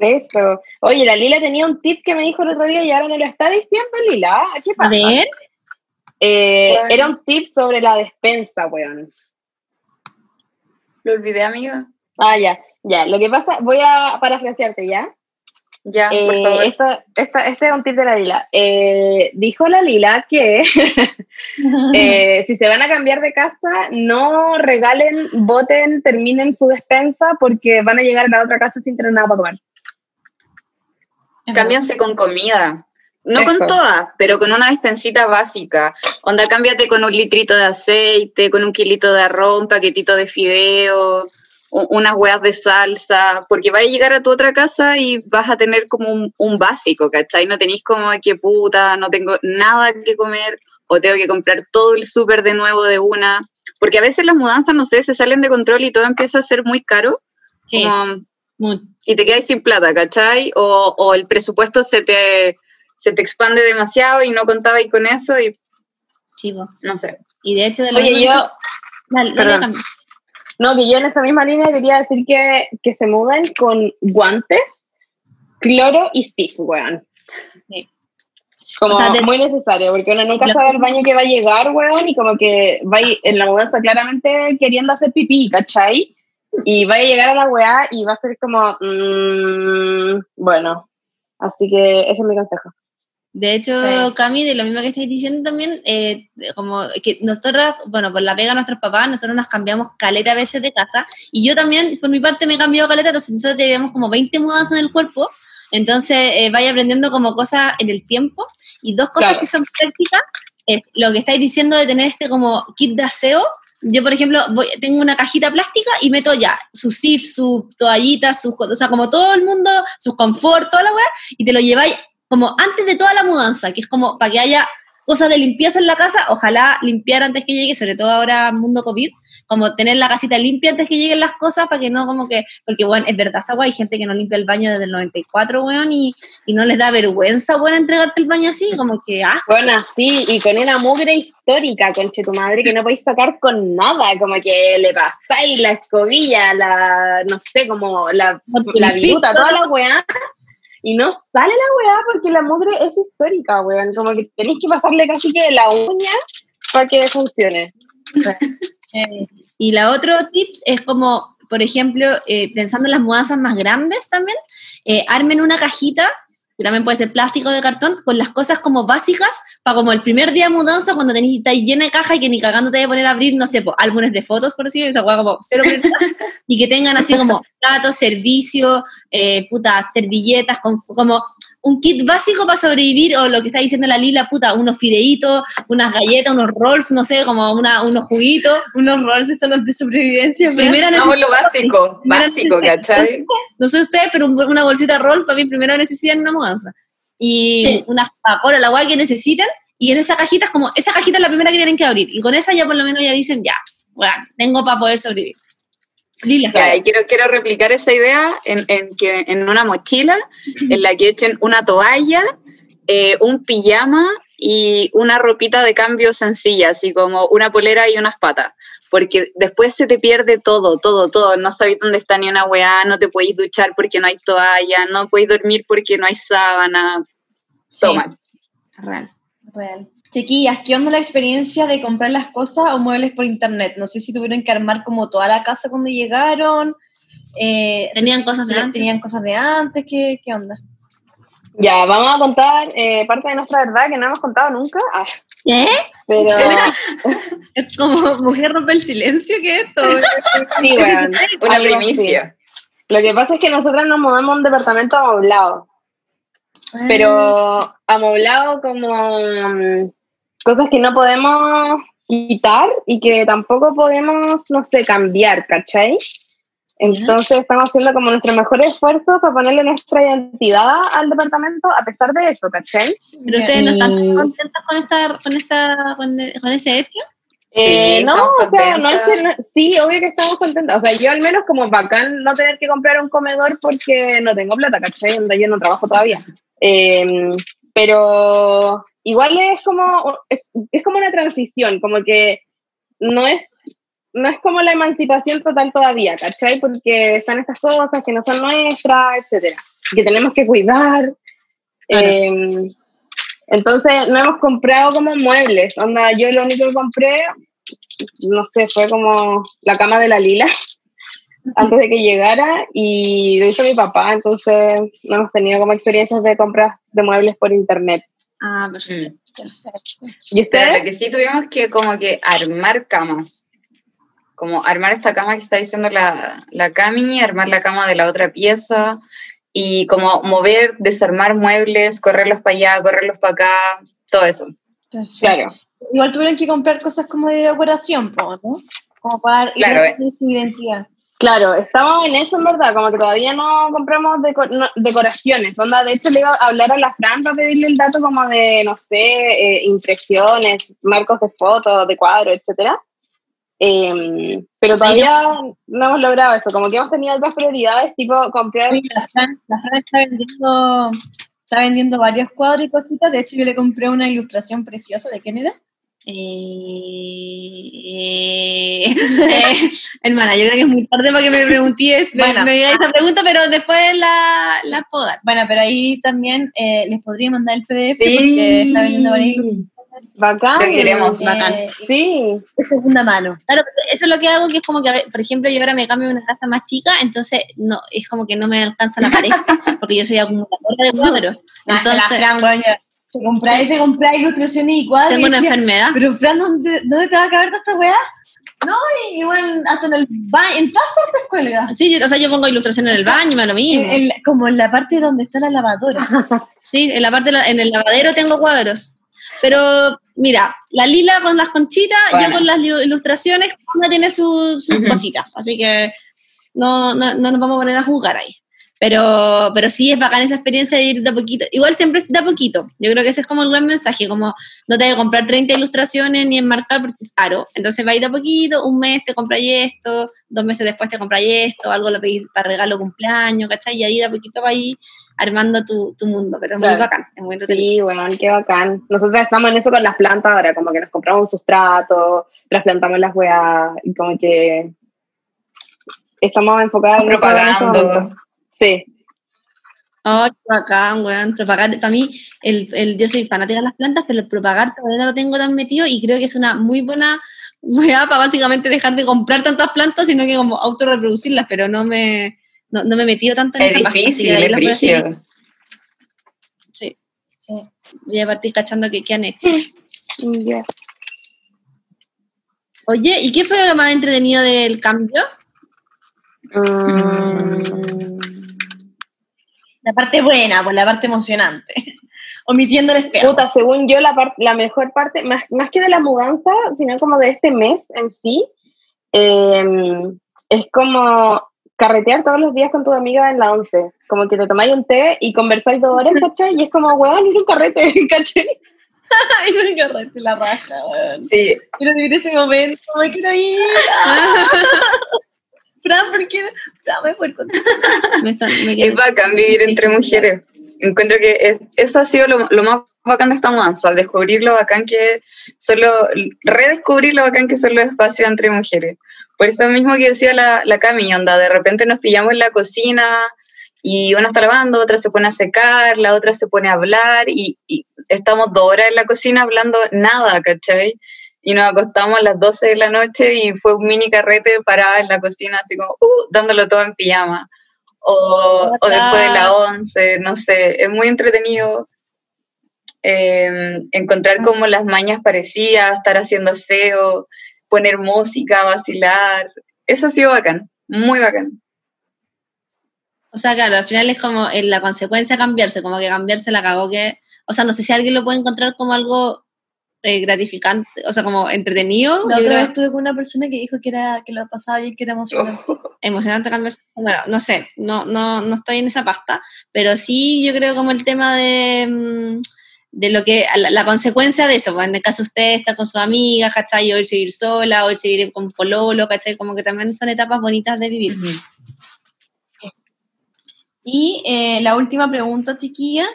Eso. Oye, la Lila tenía un tip que me dijo el otro día y ahora no lo está diciendo, Lila. ¿Qué pasa? A ver. Eh, era un tip sobre la despensa, weón. Lo olvidé, amiga. Ah, ya, ya. Lo que pasa, voy a parafrasearte, ¿ya? Ya, por Eh, favor. esto, esta- este es un tip de la Lila. Eh, dijo la Lila que [LAUGHS] eh, si se van a cambiar de casa, no regalen, voten, terminen su despensa porque van a llegar a la otra casa sin tener nada para comer. Cámbianse con comida. No Eso. con todas, pero con una despensita básica. Onda, cámbiate con un litrito de aceite, con un kilito de arroz, un paquetito de fideo, unas hueas de salsa, porque vas a llegar a tu otra casa y vas a tener como un, un básico, ¿cachai? No tenéis como que puta, no tengo nada que comer, o tengo que comprar todo el súper de nuevo de una. Porque a veces las mudanzas, no sé, se salen de control y todo empieza a ser muy caro. Sí, como- y te quedas sin plata, ¿cachai? O, o el presupuesto se te, se te expande demasiado y no contaba con eso y chivo. no sé. Y de hecho, de lo Oye, yo, Dale, dale, no, que yo en esta misma línea quería decir que, que se muden con guantes, cloro y stick, weón. Sí. Como O sea, de- muy necesario, porque uno nunca Lo- sabe el baño que va a llegar, weón, y como que va en la mudanza claramente queriendo hacer pipí, ¿cachai? Y va a llegar a la weá y va a ser como, mm, bueno, así que ese es mi consejo. De hecho, Sí. Cami, de lo mismo que estáis diciendo también, eh, como que nosotros, bueno, por la pega de nuestros papás, nosotros nos cambiamos caleta a veces de casa, y yo también, por mi parte, me he cambiado caleta, entonces nosotros tenemos como 20 mudanzas en el cuerpo, entonces eh, vaya aprendiendo como cosas en el tiempo, y dos cosas Claro. que son prácticas, es lo que estáis diciendo de tener este como kit de aseo, yo, por ejemplo, voy- tengo una cajita plástica y meto ya su sif, su toallita, sus, o sea, como todo el mundo, sus confort, toda la weá, y te lo lleváis como antes de toda la mudanza, que es como para que haya cosas de limpieza en la casa, ojalá limpiar antes que llegue, sobre todo ahora mundo COVID, como tener la casita limpia antes que lleguen las cosas para que no como que, porque bueno, es verdad, esa hay gente que no limpia el baño desde el 94, weón, y, y no les da vergüenza, weón, entregarte el baño así, como que, ah, Bueno, sí, y con una mugre histórica, conche tu madre, que no podéis sacar con nada, como que le pasáis la escobilla, la, no sé, como la, la viruta, toda la weá, y no sale la weá porque la mugre es histórica, weón, como que tenéis que pasarle casi que la uña para que funcione. [LAUGHS] Eh, y la otro tip es como, por ejemplo, eh, pensando en las mudanzas más grandes también, eh, armen una cajita, que también puede ser plástico o de cartón, con las cosas como básicas, para como el primer día de mudanza, cuando tenéis llena de caja y que ni cagando te voy a poner a abrir, no sé, po, álbumes de fotos, por decirlo, esa hueá como cero [LAUGHS] y que tengan así como platos, servicios, eh, puta, servilletas, con, como un kit básico para sobrevivir, o lo que está diciendo la Lila, puta, unos fideitos, unas galletas, unos rolls, no sé, como una, unos juguitos. Unos roles son los de supervivencia. pero- Primera No, lo básico, básico. ¿cachai? [LAUGHS] no sé ustedes, pero un- una bolsita de roll para mí primera necesidad en una mudanza. Y Sí. unas Coca-Cola, la guay que necesiten, y en esa cajita es como, esa cajita es la primera que tienen que abrir. Y con esa ya por lo menos ya dicen, ya, bueno, tengo para poder sobrevivir. Lila. Ya, y quiero, quiero replicar esa idea en, en que en una mochila [CLEARS THROAT] en la que echen una toalla, eh, un pijama y una ropita de cambio sencilla, así como una polera y unas patas. Porque después se te pierde todo, todo, todo. No sabes dónde está ni una weá, no te podéis duchar porque no hay toalla, no podéis dormir porque no hay sábana. Todo Sí. mal. Real. Real. Chiquillas, ¿qué onda la experiencia de comprar las cosas o muebles por internet? No sé si tuvieron que armar como toda la casa cuando llegaron. eh, Tenían cosas si de antes. Tenían cosas de antes, ¿qué, qué onda? Ya, vamos a contar eh, parte de nuestra verdad que no hemos contado nunca. Ah, ¿Qué? pero [LAUGHS] Es como mujer rompe el silencio, ¿qué es esto? [LAUGHS] sí, weón, [LAUGHS] Una primicia. Lo que pasa es que nosotros nos mudamos a un departamento amoblado, Ah. pero amoblado como mm, cosas que no podemos quitar y que tampoco podemos, no sé, cambiar, ¿cachai? Entonces estamos haciendo como nuestro mejor esfuerzo para ponerle nuestra identidad al departamento a pesar de eso, ¿cachai? Pero ustedes no están Y- contentas con esta, con esta, con, con ese hecho. Eh, Sí, no, o sea, no es que no- sí, obvio que estamos contentas. O sea, yo al menos como bacán no tener que comprar un comedor porque no tengo plata, ¿cachai? Yo no trabajo todavía. Eh, pero igual es como, es, es como una transición, como que no es, no es como la emancipación total todavía, ¿cachai? Porque están estas cosas que no son nuestras, etcétera, que tenemos que cuidar. Claro. Eh, entonces, no hemos comprado como muebles. Onda, yo lo único que compré, no sé, fue como la cama de la Lila antes de que llegara y lo hizo mi papá. Entonces, no hemos tenido como experiencias de compras de muebles por internet. Ah, perfecto. Mm. Perfecto. ¿Y Pero ustedes? que sí tuvimos que como que armar camas. Como armar esta cama que está diciendo la, la Cami, armar la cama de la otra pieza y como mover, desarmar muebles, correrlos para allá, correrlos para acá, todo eso. Perfecto. Claro. Igual tuvieron que comprar cosas como de decoración, ¿no? Como para ir Claro, a eh. su identidad. Claro, estamos en eso en verdad, como que todavía no compramos deco- no- decoraciones. Onda, de hecho, le iba a hablar a la Fran para pedirle el dato como de, no sé, eh, impresiones, marcos de fotos, de cuadros, etcétera. Em, pero Sí, todavía no hemos logrado eso, como que hemos tenido otras prioridades, tipo comprar. Oye, la Fran, la Fran está vendiendo, está vendiendo varios cuadros y cositas. De hecho, yo le compré una ilustración preciosa. ¿De quién era? Eh, [LAUGHS] eh, hermana, yo creo que es muy tarde para que me preguntes, me, Bueno. me esa pregunta, pero después la, la puedo dar. Bueno, pero ahí también eh, les podría mandar el PDF Sí. porque está vendiendo ilustraciones Bacán. Te queremos. Bacán. Sí, de segunda mano. Claro, eso es lo que hago, que es como que, por ejemplo, yo ahora me cambio una casa más chica, entonces no es como que no me alcanza la pared, [LAUGHS] porque yo soy acumuladora de cuadros. La, la Se compra, se compra ilustraciones y cuadros. tengo una decía, enfermedad. Pero Fran, ¿dónde, ¿dónde te va a caber toda esta weá? No, igual hasta en el baño, en todas partes cuelga. Sí, yo- o sea, yo pongo ilustración en el baño, me lo mismo. En- en- como en la parte donde está la lavadora. [LAUGHS] Sí, en la parte, la- en el lavadero tengo cuadros. Pero mira, la lila con las conchitas, yo con las ilustraciones, una tiene sus, cositas, así que no, no, no nos vamos a poner a jugar ahí. Pero, pero sí es bacán esa experiencia de ir de a poquito. Igual siempre es de a poquito. Yo creo que ese es como el gran mensaje, como no te hay que comprar 30 ilustraciones ni enmarcar porque es caro. Entonces va a ir de a poquito, un mes te compráis esto, dos meses después te compráis esto, algo lo pedís para regalo cumpleaños, ¿cachai? Y ahí de a poquito va a ir armando tu, tu mundo, pero es muy bacán, es muy entretenido. sí, bueno, qué bacán. Nosotros estamos en eso con las plantas ahora, como que nos compramos un sustrato, trasplantamos las weas y como que estamos enfocadas en este Propagando. Sí, Ay, qué bacán, weón. Propagar, para mí, el, el, yo soy fanática de las plantas, pero el propagar todavía no lo tengo tan metido y creo que es una muy buena weá para básicamente dejar de comprar tantas plantas, sino que como autorreproducirlas, pero no me, no, no me he metido tanto en Es esa página, así difícil, que ahí es brígido. Sí, Sí. voy a partir cachando que, qué han hecho. Ya. Oye, ¿y qué fue lo más entretenido del cambio? Mm, La parte buena, pues la parte emocionante. [LAUGHS] Omitiendo el espejo. Puta, según yo, la, la mejor parte, más, más que de la mudanza, sino como de este mes en sí, eh, es como carretear todos los días con tu amiga en la once. Como que te tomáis un té y conversáis dos horas, [LAUGHS] ¿cachai? Y es como, weón, ir [LAUGHS] un carrete, ¿cachai? Ay, me agarraste la raja, weón. Sí, Quiero vivir ese momento, me quiero ir. Fran, ¿por qué? Fran, me fue [LAUGHS] Me están- me Es bacán vivir entre mujeres. Encuentro que es- eso ha sido lo, lo más bacán de esta mudanza, descubrir lo bacán que solo, redescubrir lo bacán que son los espacios entre mujeres. Por eso mismo que decía la, la Cami, onda, de repente nos pillamos en la cocina y una está lavando, otra se pone a secar, la otra se pone a hablar y, y estamos dos horas en la cocina hablando nada, ¿cachai? Y nos acostamos a las 12 de la noche y fue un mini carrete parada en la cocina, así como, uh, dándolo todo en pijama o, o después de la 11, no sé, es muy entretenido eh, encontrar como las mañas parecidas, estar haciendo aseo, poner música, vacilar, eso ha sido bacán, muy bacán. O sea, claro, al final es como en la consecuencia cambiarse, como que cambiarse la cagó que. O sea, no sé si alguien lo puede encontrar como algo eh, gratificante, o sea, como entretenido. La yo otra creo- vez estuve con una persona que dijo que, era, que lo pasaba bien, que era emocionante. emocionante cambiarse. Bueno, no sé, no, no, no estoy en esa pasta, pero sí yo creo como el tema de, mm, de lo que, la, la consecuencia de eso, pues, en el caso de usted está con sus amigas, ¿cachai? O irse a vivir sola, o irse a vivir con pololo, ¿cachai? Como que también son etapas bonitas de vivir. Y eh, la última pregunta, chiquillas,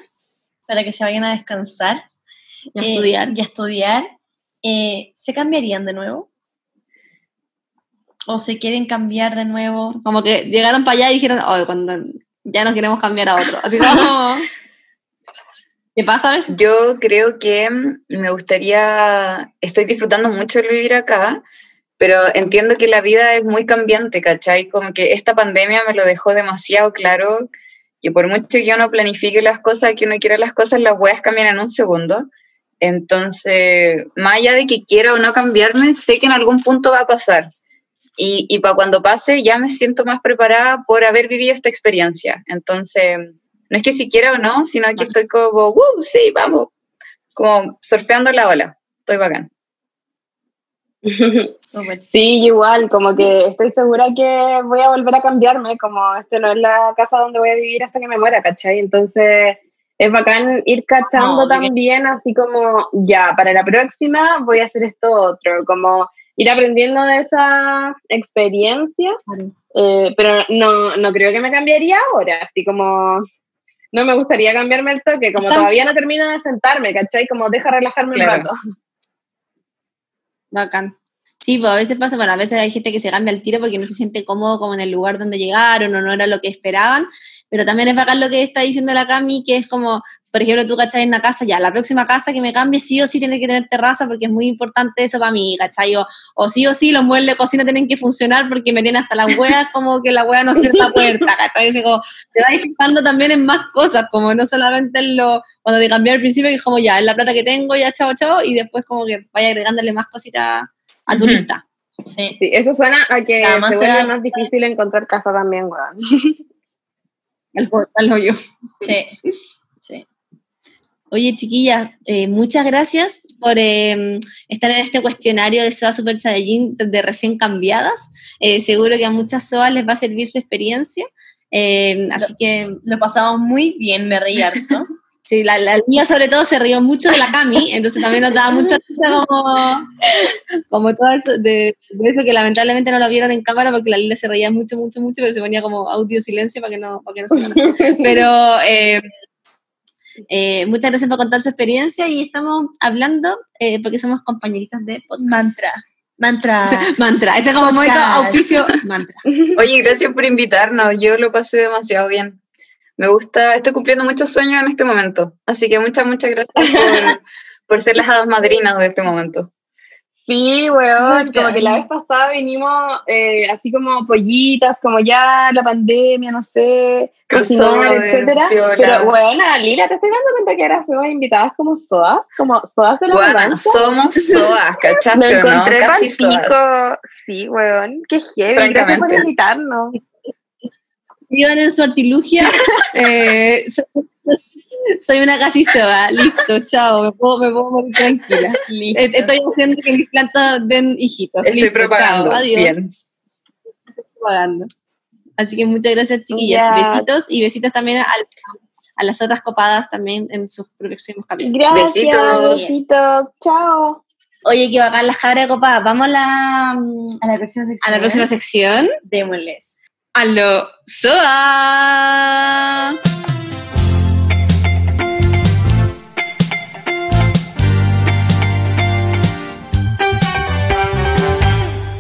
para que se vayan a descansar Y a eh, estudiar. y a estudiar, eh, ¿se cambiarían de nuevo? ¿O se quieren cambiar de nuevo? Como que llegaron para allá y dijeron, oh, cuando ya nos queremos cambiar a otro. Así como... [LAUGHS] ¿Qué pasa, ves? Yo creo que mm, me gustaría, estoy disfrutando mucho de vivir acá, pero entiendo que la vida es muy cambiante, ¿cachai? Como que esta pandemia me lo dejó demasiado claro, que por mucho que yo no planifique las cosas, que uno quiera las cosas, las weas cambian en un segundo. Entonces, más allá de que quiera o no cambiarme, sé que en algún punto va a pasar. Y, y para cuando pase, ya me siento más preparada por haber vivido esta experiencia. Entonces, no es que si quiera o no, sino que estoy como, wow, sí, vamos, como surfeando la ola. Estoy bacán. [LAUGHS] Sí, igual, como que estoy segura que voy a volver a cambiarme, como este no es la casa donde voy a vivir hasta que me muera, ¿cachai? Entonces es bacán ir cachando No, también, así como, ya, para la próxima voy a hacer esto otro, como ir aprendiendo de esa experiencia, eh, pero no, no creo que me cambiaría ahora, así como... No me gustaría cambiarme el toque, como todavía no termino de sentarme, ¿cachai? Como deja relajarme Claro. un rato. Bacán. Sí, pues a veces pasa, bueno, a veces hay gente que se cambia el tiro porque no se siente cómodo como en el lugar donde llegaron o no era lo que esperaban, pero también es bacán lo que está diciendo la Cami, que es como, por ejemplo, tú, ¿cachai? En una casa, ya, la próxima casa que me cambie sí o sí tiene que tener terraza porque es muy importante eso para mí, ¿cachai? O, o sí o sí los muebles de cocina tienen que funcionar porque me tienen hasta las hueas como que la hueá no cierra la puerta, ¿cachai? Así como, te vas fijando también en más cosas, como no solamente en lo, cuando te cambió al principio, que es como ya, es la plata que tengo, ya, chao, chao, y después como que vaya agregándole más cositas a tu lista. Sí. Sí, eso suena a que Además se vuelve será- más difícil encontrar casa también, weón. [LAUGHS] Al, al hoyo. Sí. sí. Oye, chiquillas, eh, muchas gracias por eh, estar en este cuestionario de SOA Super Saiyajin de recién cambiadas. Eh, seguro que a muchas SOAs les va a servir su experiencia. Eh, así que, Lo pasamos muy bien, me reí harto. Sí, la, la mía sobre todo se rió mucho de la Cami, entonces también nos daba mucha risa como, como todo eso, de, de eso que lamentablemente no lo vieron en cámara porque la Lila se reía mucho, mucho, mucho, pero se ponía como audio silencio para que no, para que no se. [LAUGHS] Pero eh, eh, muchas gracias por contar su experiencia y estamos hablando eh, porque somos compañeritas de podcast. Mantra. Mantra. [LAUGHS] mantra. Este es como momento auspicio mantra. Oye, gracias por invitarnos. Yo lo pasé demasiado bien. Me gusta, estoy cumpliendo muchos sueños en este momento. Así que muchas, muchas gracias por, [LAUGHS] por ser las hadas madrinas de este momento. Sí, weón, como que la vez pasada vinimos eh, así como pollitas, como ya la pandemia, no sé, Crossover, etcétera. piola. Pero bueno, Lila, te estoy dando cuenta que ahora fuimos invitadas como SOAS, como SOAS de la Bueno, mudanza. somos soas, [LAUGHS] ¿cachaste o no? encontré Casi soas. Sí, weón, qué heavy, gracias por invitarnos. Vivan en su artilugia. [LAUGHS] eh, soy, una casi soa. Listo, chao. Me puedo, me puedo morir tranquila. Listo. Eh, Estoy haciendo que mis plantas den hijitos. Estoy Listo, propagando. chao, adiós. Bien. Estoy propagando. Así que muchas gracias, chiquillas. Besitos y besitos también al- a las otras copadas también en sus próximos capítulos. Gracias, Besitos. besitos, chao. Oye, que bacán las cabras copadas. Vamos a la, A la próxima sección. a la próxima sección. Démosles. ¡Aló! ¡Soa!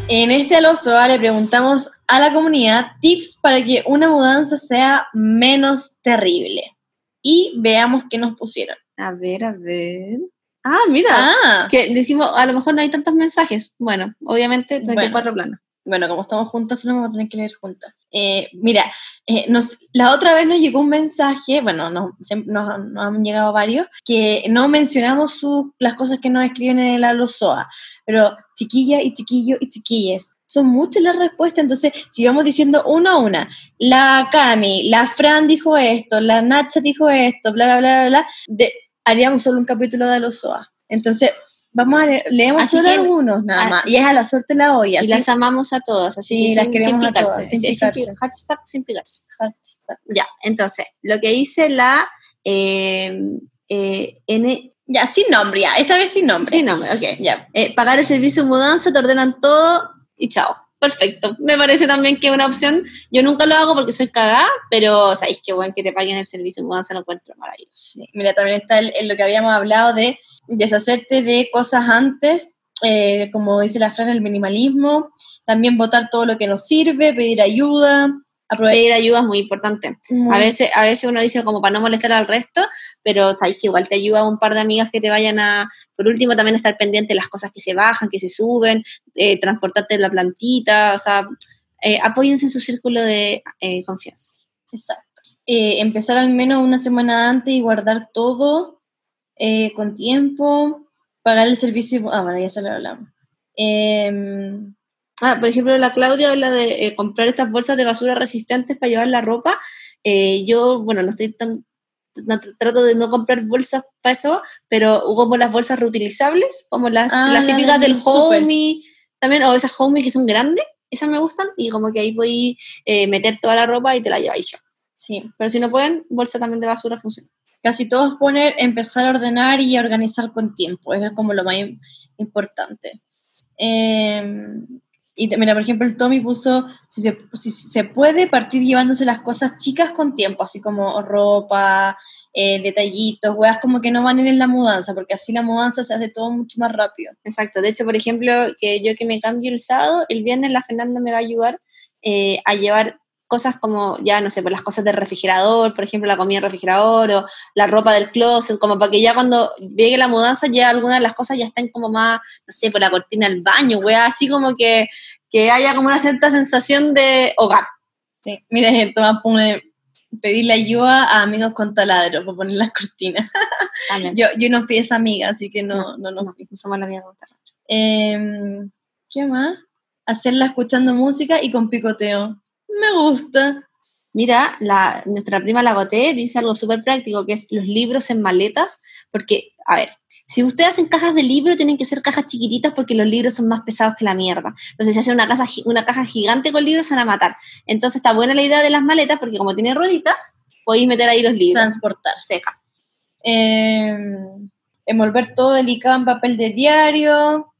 En este Alosoa le preguntamos a la comunidad tips para que una mudanza sea menos terrible. Y veamos qué nos pusieron. A ver, a ver. Ah, mira. Ah, Que decimos, a lo mejor no hay tantos mensajes. Bueno, obviamente 34 planos. Bueno, como estamos juntos, lo vamos a tener que leer juntas. Eh, mira, eh, nos, la otra vez nos llegó un mensaje, bueno, nos, nos, nos han llegado varios, que no mencionamos su- las cosas que nos escriben en el Alosoa, pero chiquilla y chiquillo y chiquilles, son muchas las respuestas, entonces si vamos diciendo una a una, la Cami, la Fran dijo esto, la Nacha dijo esto, bla, bla, bla, bla, bla, de- haríamos solo un capítulo de Alosoa. Entonces, vamos a leer, leemos solo que- algunos nada más, y es a la suerte la olla. Y las amamos a todas, así Sí, las sin- queremos sin a todas, picarse. sin picarse. pi- hashtag sin picarse. Hashtag. Ya, entonces, lo que dice la eh, eh, N. Ya, sin nombre, ya. Esta vez sin nombre. Sí, no, ok. Ya. Eh, pagar el servicio de mudanza, te ordenan todo y chao. Perfecto. Me parece también que es una opción. Yo nunca lo hago porque soy cagada, pero sabéis que bueno que te paguen el servicio de mudanza lo encuentro maravilloso. Sí, Mira, también está el- en lo que habíamos hablado de deshacerte de cosas antes, eh, como dice la Fran, el minimalismo. También votar todo lo que nos sirve, pedir ayuda. Aprovechar. Pedir ayuda es muy importante. A veces, a veces uno dice como para no molestar al resto, pero sabéis que igual te ayuda un par de amigas que te vayan a, por último, también estar pendiente de las cosas que se bajan, que se suben, eh, transportarte la plantita, o sea, eh, apóyense en su círculo de eh, confianza. Exacto. Empezar al menos una semana antes y guardar todo eh, con tiempo. Pagar el servicio. Ah, bueno, ya se lo hablamos. Em, Ah, por ejemplo, la Claudia habla de eh, comprar estas bolsas de basura resistentes para llevar la ropa. Eh, yo, bueno, no estoy tan, no- trato de no comprar bolsas para eso, pero como las bolsas reutilizables, como las, Ah, las típicas del homie, también, o esas homie que son grandes, esas me gustan, y como que ahí voy eh, meter toda la ropa y te la lleváis ya. sí. Pero si no pueden, bolsa también de basura funciona. Casi todos ponen empezar a ordenar y a organizar con tiempo, es como lo más im- importante. Eh, y mira, por ejemplo, el Tommy puso, si se, si se puede, partir llevándose las cosas chicas con tiempo, así como ropa, eh, detallitos, weas como que no van en la mudanza, porque así la mudanza se hace todo mucho más rápido. Exacto. De hecho, por ejemplo, que yo que me cambio el sábado, el viernes la Fernanda me va a ayudar eh, a llevar cosas como, ya no sé, pues las cosas del refrigerador, por ejemplo, la comida del refrigerador o la ropa del closet, como para que ya cuando llegue la mudanza ya algunas de las cosas ya estén como más, no sé, por la cortina del baño, wea, así como que, que haya como una cierta sensación de hogar. Sí. Mira, el Tomás pone pedirle ayuda a amigos con taladro para poner las cortinas. [LAUGHS] Yo, yo no fui esa amiga, así que no, no, no, no, no somos la misma cosa. Em, ¿Qué más? Hacerla escuchando música y con picoteo. Me gusta. Mira, la, nuestra prima Lagoté dice algo súper práctico, que es los libros en maletas, porque, a ver, si ustedes hacen cajas de libro, tienen que ser cajas chiquititas porque los libros son más pesados que la mierda. Entonces, si hacen una, casa, una caja gigante con libros, se van a matar. Entonces, está buena la idea de las maletas porque como tiene rueditas, podéis meter ahí los libros. Transportar. Seca. Em, envolver todo delicado en papel de diario.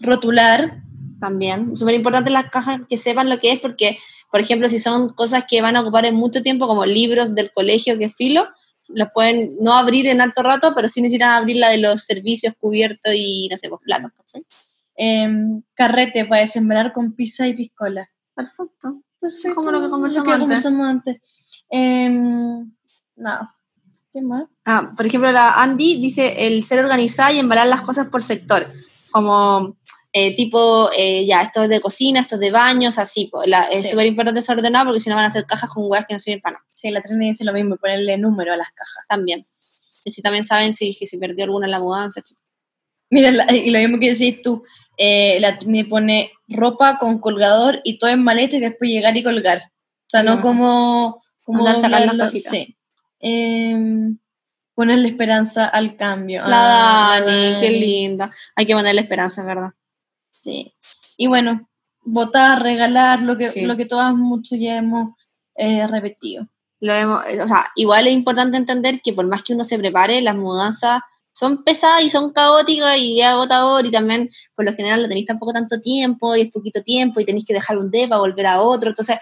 Rotular. También. Súper importante las cajas que sepan lo que es porque, por ejemplo, si son cosas que van a ocupar en mucho tiempo, como libros del colegio que filo, los pueden no abrir en alto rato, pero sí necesitan abrir la de los servicios cubiertos y, no sé, pues platos, ¿cachai? Em, carrete para desembrar con pizza y piscola. Perfecto. Perfecto. Como lo que conversamos Lo antes. conversamos antes. Em, no. ¿Qué más? Ah, por ejemplo, la Andy dice el ser organizada y embalar las cosas por sector, como eh, tipo, eh, ya, esto es de cocina, esto es de baños, así, pues, la- es Sí. súper importante ser ordenado porque si no van a hacer cajas con huevas que no sirven para nada, Sí, la Trini dice lo mismo, ponerle número a las cajas. también. Y si también saben si, que se perdió alguna en la mudanza, etc. Mira, la- y lo mismo que decís tú, eh, la Trini pone ropa con colgador y todo en maleta y después llegar y colgar. O sea, no No. como... como Andar sacando doblarlo, cositas. sí. Em, ponerle esperanza al cambio. La Ah, Dani, qué linda. Hay que mandarle esperanza, es verdad. Sí. Y bueno, votar, regalar, lo que, Sí. lo que todas mucho ya hemos eh, repetido. Lo hemos, eh, o sea, igual es importante entender que por más que uno se prepare, las mudanzas son pesadas y son caóticas y agotador y también por lo general no tenéis tampoco tanto tiempo y es poquito tiempo y tenéis que dejar un depa, volver a otro, entonces,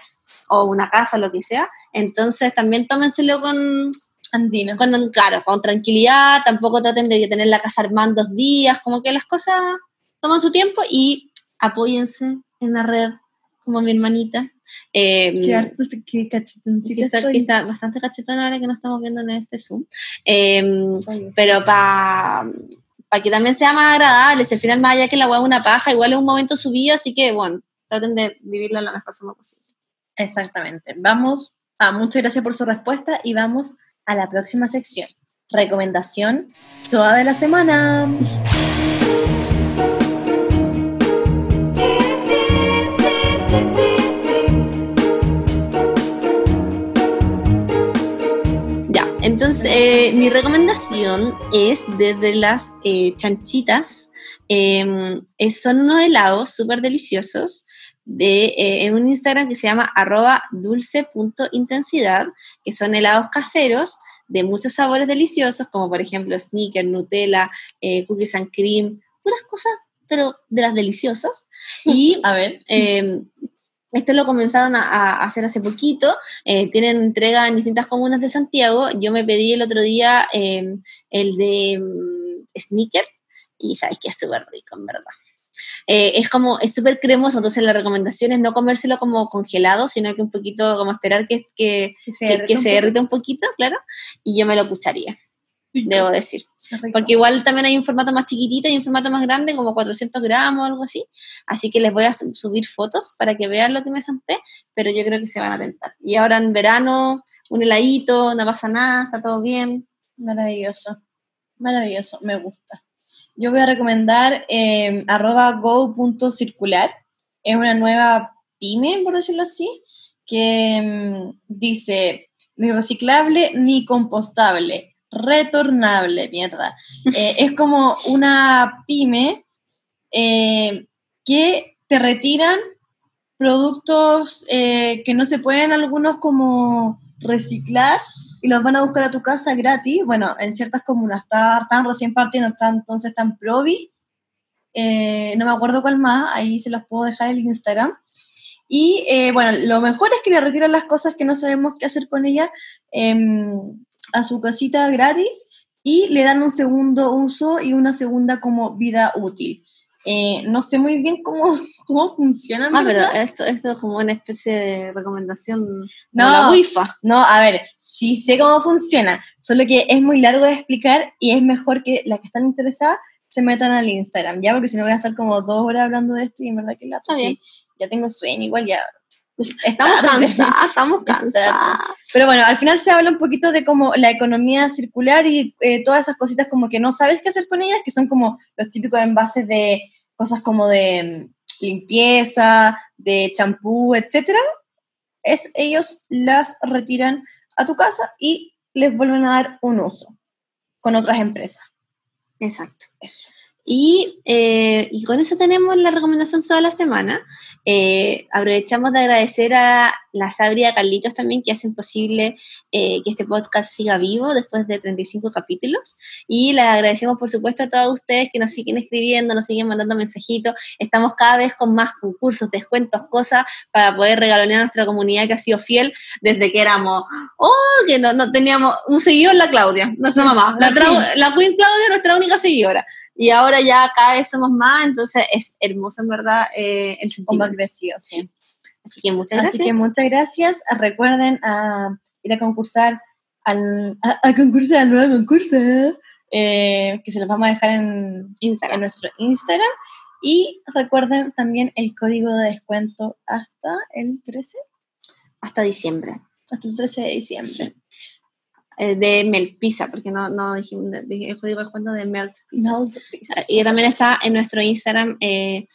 o una casa, lo que sea. Entonces también tómenselo con, Andino. con, claro, con tranquilidad, tampoco traten de tener la casa armando dos días, como que las cosas toman su tiempo y apóyense en la red, como mi hermanita. Eh, Qué harto, qué que cachetoncita está, que está bastante cachetona ahora que nos estamos viendo en este Zoom. Eh, pero para que también sea más agradable, si al final más allá que la hueá una paja, igual es un momento subido, así que bueno, traten de vivirla de la mejor forma posible. Exactamente. Vamos, ah, muchas gracias por su respuesta y vamos a la próxima sección. Recomendación suave de la semana. Ya, entonces eh, mi recomendación es desde las eh, chanchitas, eh, es- son unos helados súper deliciosos de, eh, en un Instagram que se llama arroba dulce.intensidad, que son helados caseros de muchos sabores deliciosos, como por ejemplo sneaker, Nutella, cookies and cream, puras cosas, pero de las deliciosas. [LAUGHS] Y A ver. Esto lo comenzaron a, a hacer hace poquito. eh, tienen entrega en distintas comunas de Santiago. Yo me pedí el otro día eh, el de mm, Sneaker y sabes que es súper rico, en verdad. Eh, es como, es súper cremoso, entonces la recomendación es no comérselo como congelado, sino que un poquito, como esperar que, que, Que se que un derrita un poquito, claro, y yo me lo cucharía, debo decir. Porque igual también hay un formato más chiquitito y un formato más grande, como 400 gramos o algo así. Así que les voy a su- subir fotos para que vean lo que me zampé, pero yo creo que se van a tentar. Y ahora en verano, un heladito, no pasa nada, está todo bien. Maravilloso. Maravilloso. Me gusta. Yo voy a recomendar eh, arroba go.circular. Es una nueva pyme, por decirlo así, que mm, dice ni reciclable ni compostable, retornable, mierda. Eh, [LAUGHS] es como una pyme eh, que te retiran productos eh, que no se pueden algunos como reciclar y los van a buscar a tu casa gratis. Bueno, en ciertas comunas está- están recién partiendo, están, entonces están Provi. no me acuerdo cuál más, ahí se los puedo dejar el Instagram. Y bueno, lo mejor es que le retiran las cosas que no sabemos qué hacer con ellas em, a su casita gratis y le dan un segundo uso y una segunda como vida útil. Eh, no sé muy bien cómo, [LAUGHS] cómo funciona. Ah, pero esto, esto es como una especie de recomendación. No. No. La wifa. No, a ver, sí sé cómo funciona, solo que es muy largo de explicar y es mejor que las que están interesadas se metan al Instagram, ¿ya? Porque si no voy a estar como dos horas hablando de esto y en verdad que la bien. ya tengo sueño, igual ya. Estamos [LAUGHS] cansadas, estamos cansadas. Pero bueno, al final se habla un poquito de como la economía circular y eh, todas esas cositas como que no sabes qué hacer con ellas, que son como los típicos envases de cosas como de mm, limpieza, de champú, etcétera. Es, ellos las retiran a tu casa y les vuelven a dar un uso con otras empresas. Exacto. Eso. Y, eh, y con eso tenemos la recomendación toda la semana. Eh, aprovechamos de agradecer a la Sabri y a Carlitos también que hacen posible eh, que este podcast siga vivo después de 35 capítulos. Y les agradecemos, por supuesto, a todos ustedes que nos siguen escribiendo, nos siguen mandando mensajitos. Estamos cada vez con más concursos, descuentos, cosas para poder regalonear a nuestra comunidad que ha sido fiel desde que éramos, oh, que no, no teníamos un seguidor, la Claudia, nuestra mamá. La, La Queen Claudia, nuestra única seguidora y ahora ya cada vez somos más, entonces es hermoso en verdad eh, el Como sentimiento. crecido, sí. Así que muchas Así gracias. que muchas gracias. Recuerden a ir a concursar al, a, a concursar al nuevo concurso eh, que se los vamos a dejar en, en Instagram. nuestro Instagram. Y recuerden también el código de descuento hasta el 13, Hasta diciembre. hasta el 13 de diciembre. Sí. Eh, de Melt Pizza, porque no, no dijimos, dije el código de descuento de Melt Pizza. Melt pizzas. Y también está en nuestro Instagram eh,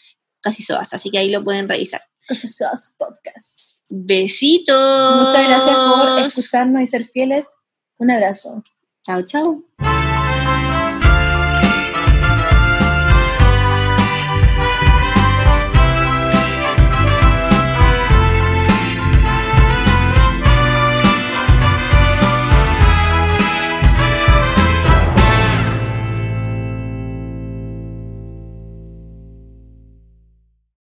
Casi Soas, así que ahí lo pueden revisar. Cosas Suaves Podcast. Besitos. Muchas gracias por escucharnos y ser fieles. Un abrazo. Chao, chao.